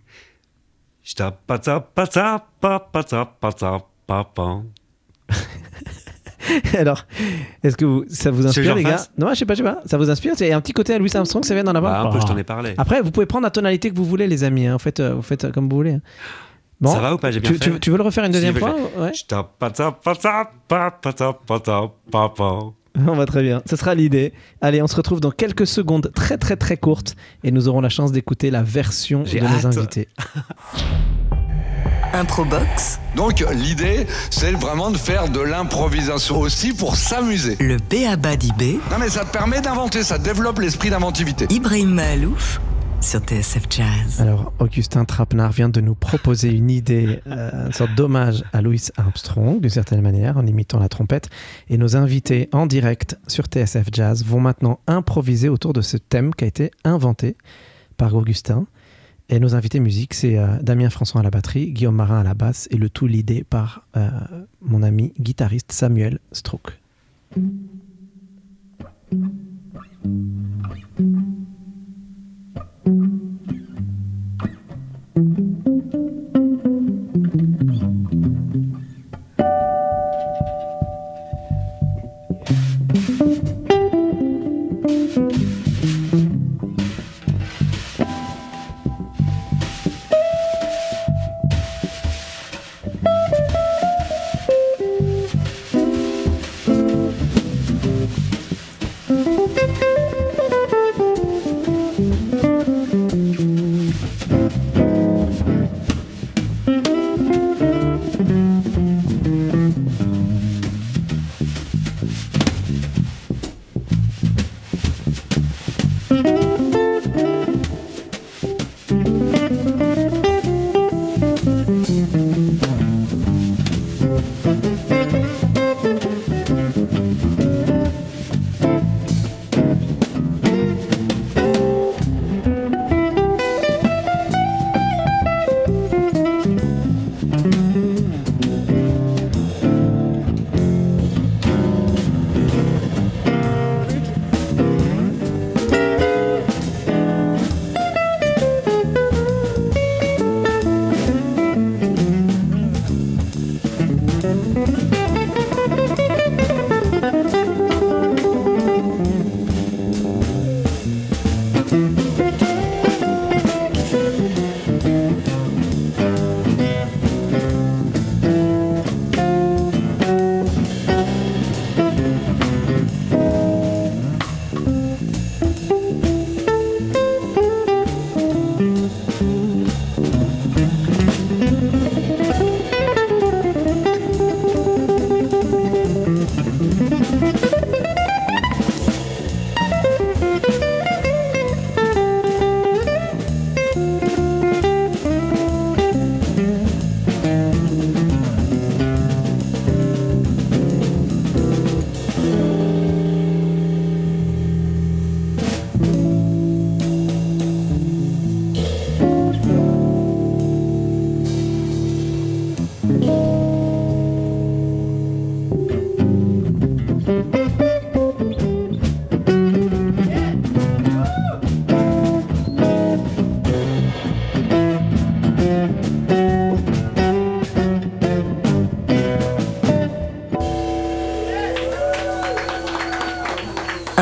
Alors, est-ce que vous- ça vous inspire, les gars Non, je sais pas, je sais pas. Ça vous inspire Il y a un petit côté à Louis Armstrong, ça vient d'en avoir Bah, Un peu, je t'en Ah. ai parlé. Après, vous pouvez prendre la tonalité que vous voulez, les amis. hein. Vous, faites, euh, vous faites euh, comme vous voulez. hein. Bon, Ça va ou pas? J'ai bien tu, fait tu- tu veux le refaire une Si, deuxième je fois Ouais. On va très bien. Ce sera l'idée. Allez, on se retrouve dans quelques secondes très très très courtes et nous aurons la chance d'écouter la version de nos invités. Improbox, Donc l'idée, c'est vraiment de faire de l'improvisation aussi pour s'amuser. le B.A.B.A. d'IB, Non mais ça te permet d'inventer, ça développe l'esprit d'inventivité. Ibrahim Mahalouf sur TSF Jazz. Alors, Augustin Trapenard vient de nous proposer une idée, euh, une sorte d'hommage à Louis Armstrong, d'une certaine manière, en imitant la trompette. Et nos invités en direct sur TSF Jazz vont maintenant improviser autour de ce thème qui a été inventé par Augustin. Et nos invités musique, c'est euh, Damien François à la batterie, Guillaume Marin à la basse, et le tout l'idée par euh, mon ami guitariste Samuel Strouk. thank you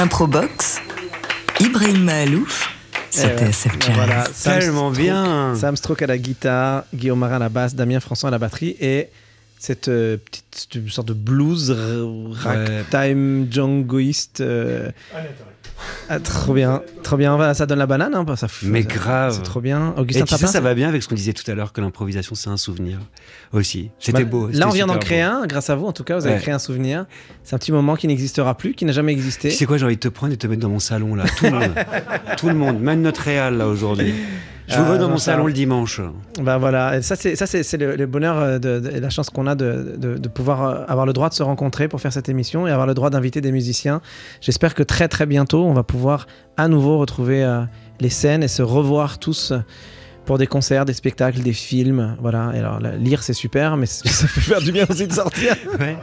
Improbox, Ibrahim Mahalouf sur Eh ouais. TSF Jazz. Voilà, Sam Tellement Strouk- bien. Sam Strouk à la guitare, Guillaume Marin à la basse, Damien François à la batterie et cette euh, petite sorte de blues ragtime djangoiste. euh, ah, trop bien, trop bien. Voilà, ça donne la banane, hein, ça. fout- Mais ça- grave. C'est trop bien. Et Augustin tu sais, Trappin, ça va bien avec ce qu'on disait tout à l'heure, que l'improvisation, c'est un souvenir aussi. C'était Bah, beau. Là, on vient d'en créer beau. un, grâce à vous en tout cas, vous avez Ouais. créé un souvenir. C'est un petit moment qui n'existera plus, qui n'a jamais existé. Tu sais quoi, j'ai envie de te prendre et de te mettre dans mon salon, là. Tout le monde. Tout le monde, même notre réal, là, aujourd'hui. Je vous veux dans non, mon ça- salon le dimanche. Bah voilà, Et ça c'est ça c'est c'est le, le bonheur euh, de, de- et la chance qu'on a de, de- de pouvoir euh, avoir le droit de se rencontrer pour faire cette émission et avoir le droit d'inviter des musiciens. J'espère que très très bientôt on va pouvoir à nouveau retrouver euh, les scènes et se revoir tous euh, pour des concerts, des spectacles, des films. Voilà. Et alors lire c'est super, mais ça peut faire du bien aussi de sortir. Ouais.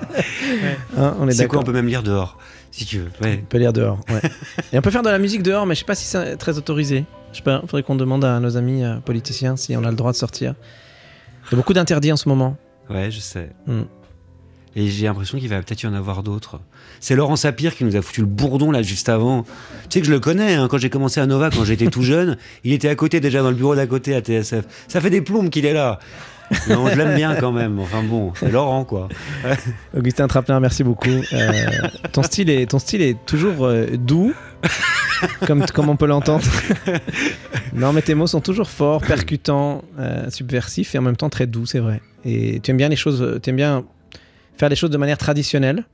Hein, on est C'est quoi, d'accord. on peut même lire dehors, si tu veux. Ouais. On peut lire dehors. ouais. et on peut faire de la musique dehors, mais je sais pas si c'est très autorisé. Je sais pas. Faudrait qu'on demande à nos amis euh, politiciens si on a le droit de sortir. Il y a beaucoup d'interdits en ce moment. Ouais, je sais. Hmm. Et j'ai l'impression qu'il va peut-être y en avoir d'autres. C'est Laurent Sapir qui nous a foutu le bourdon là juste avant. Tu sais que je le connais, hein, quand j'ai commencé à Nova, quand j'étais tout jeune, il était à côté déjà dans le bureau d'à côté à TSF. Ça fait des plombes qu'il est là. Non, je l'aime bien quand même. Enfin bon, c'est Laurent quoi. Augustin Trappner, merci beaucoup. Euh, ton, style est, ton style est toujours euh, doux, comme, comme on peut l'entendre. non, mais tes mots sont toujours forts, percutants, euh, subversifs et en même temps très doux, c'est vrai. Et tu aimes bien les choses, tu aimes bien faire les choses de manière traditionnelle,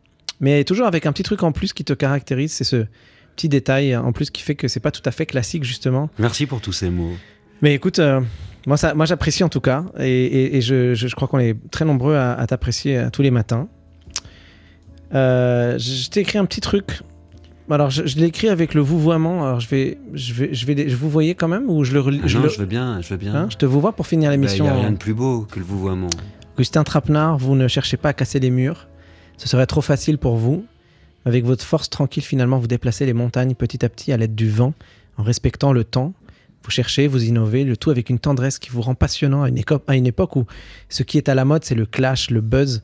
mais toujours avec un petit truc en plus qui te caractérise. C'est ce petit détail en plus qui fait que c'est pas tout à fait classique justement. Merci pour tous ces mots. Mais écoute, euh, moi, ça, moi j'apprécie en tout cas, et, et- et je, je- je crois qu'on est très nombreux à, à t'apprécier euh, tous les matins. Euh, je t'ai écrit un petit truc. Alors, je, je l'ai écrit avec le vouvoiement. Alors, je vais, je vais, je vais, je vous voyez quand même ou je le, relis- Ah je non, le- je veux bien, je veux bien. hein, je te vous vois pour finir Bah, Il l'émission. n'y a rien de plus beau que le vouvoiement. Augustin Trapenard, vous ne cherchez pas à casser les murs. Ce serait trop facile pour vous. Avec votre force tranquille, finalement, vous déplacez les montagnes petit à petit à l'aide du vent, en respectant le temps. Vous cherchez, vous innovez, le tout avec une tendresse qui vous rend passionnant à une, époque où ce qui est à la mode, c'est le clash, le buzz.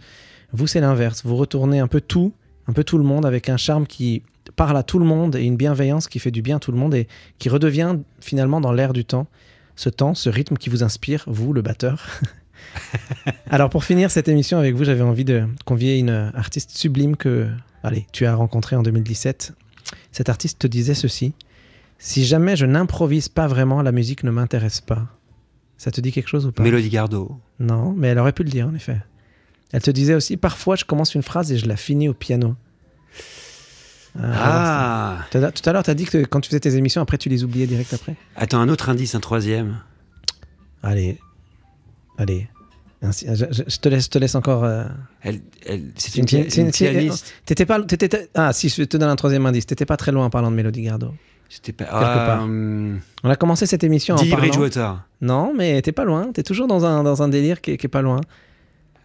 Vous, c'est l'inverse. Vous retournez un peu tout, un peu tout le monde, avec un charme qui parle à tout le monde et une bienveillance qui fait du bien à tout le monde et qui redevient finalement dans l'air du temps. Ce temps, ce rythme qui vous inspire, vous, le batteur. Alors pour finir cette émission avec vous, j'avais envie de convier une artiste sublime que allez, tu as rencontrée en 2017. Cet artiste te disait ceci Si jamais je n'improvise pas vraiment, la musique ne m'intéresse pas. Ça te dit quelque chose ou pas? Mélodie Gardot. Non, mais elle aurait pu le dire en effet. Elle te disait aussi Parfois je commence une phrase et je la finis au piano. Ah, Tout à- Tout à l'heure, tu as dit que quand tu faisais tes émissions, après tu les oubliais direct après. Attends, un autre indice, un troisième. Allez, allez. Je, je- je te laisse, je te laisse encore. euh, Elle, elle, c'est une, une- pianiste. T'étais pas, t'étais- ah si, je te donne un troisième indice. T'étais pas très loin en parlant de Mélodie Gardot. C'était pas. hum, On a commencé cette émission en parlant. Bridgewater. Non, mais t'es pas loin. T'es toujours dans un, dans un délire qui est, qui est pas loin.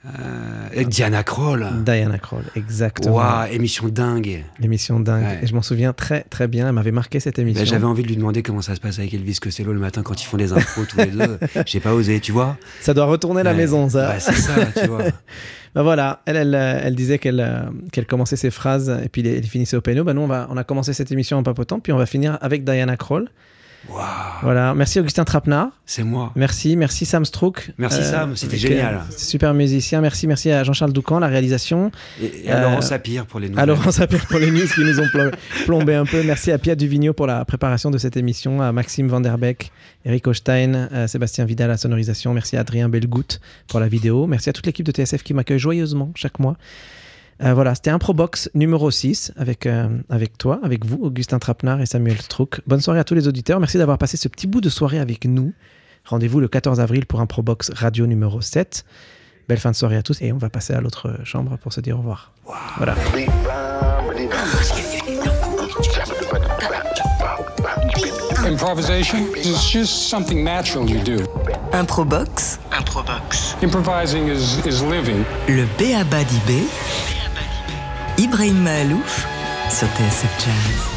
Euh, Diana Kroll. Diana Kroll, exactement. Waouh, émission dingue. L'émission dingue. Ouais. Et je m'en souviens très très bien. Elle m'avait marqué cette émission. Bah, J'avais envie de lui demander comment ça se passe avec Elvis Costello le matin quand ils font des impros tous les deux. J'ai pas osé, tu vois. Ça doit retourner la Ouais. maison, ça. Ouais, c'est ça, tu vois. Bah voilà, elle, euh, disait qu'elle euh, qu'elle commençait ses phrases et puis elle finissait au piano. Bah nous, on, va, on a commencé cette émission en papotant, puis on va finir avec Diana Kroll. Waouh, Voilà. Merci Augustin Trapenard. c'est moi. Merci, merci Sam Strouk. Merci, Sam, c'était génial. euh, super musicien. Merci, merci à Jean-Charles Doucan, la réalisation. Et, et à Euh, Laurent Sapir pour les nouvelles. À Laurent Sapir pour les news qui nous ont plombé, plombé un peu. Merci à Pierre Duvigneau pour la préparation de cette émission, à Maxime Vanderbeck, Eric Hochstein, à Sébastien Vidal à la sonorisation. Merci à Adrien Belgout pour la vidéo. Merci à toute l'équipe de TSF qui m'accueille joyeusement chaque mois. Euh, voilà, c'était un Probox numéro 6 avec, euh, avec toi, avec vous, Augustin Trapenard et Samuel Strouk. Bonne soirée à tous les auditeurs. Merci d'avoir passé ce petit bout de soirée avec nous. Rendez-vous le 14 avril pour un Probox radio numéro 7. Belle fin de soirée à tous et on va passer à l'autre chambre pour se dire au revoir. Voilà. Improvisation is just something natural you do. Improbox, Improvising is, is living. le B.A.B.A. Ibrahim Mahalouf sur TSF Jazz.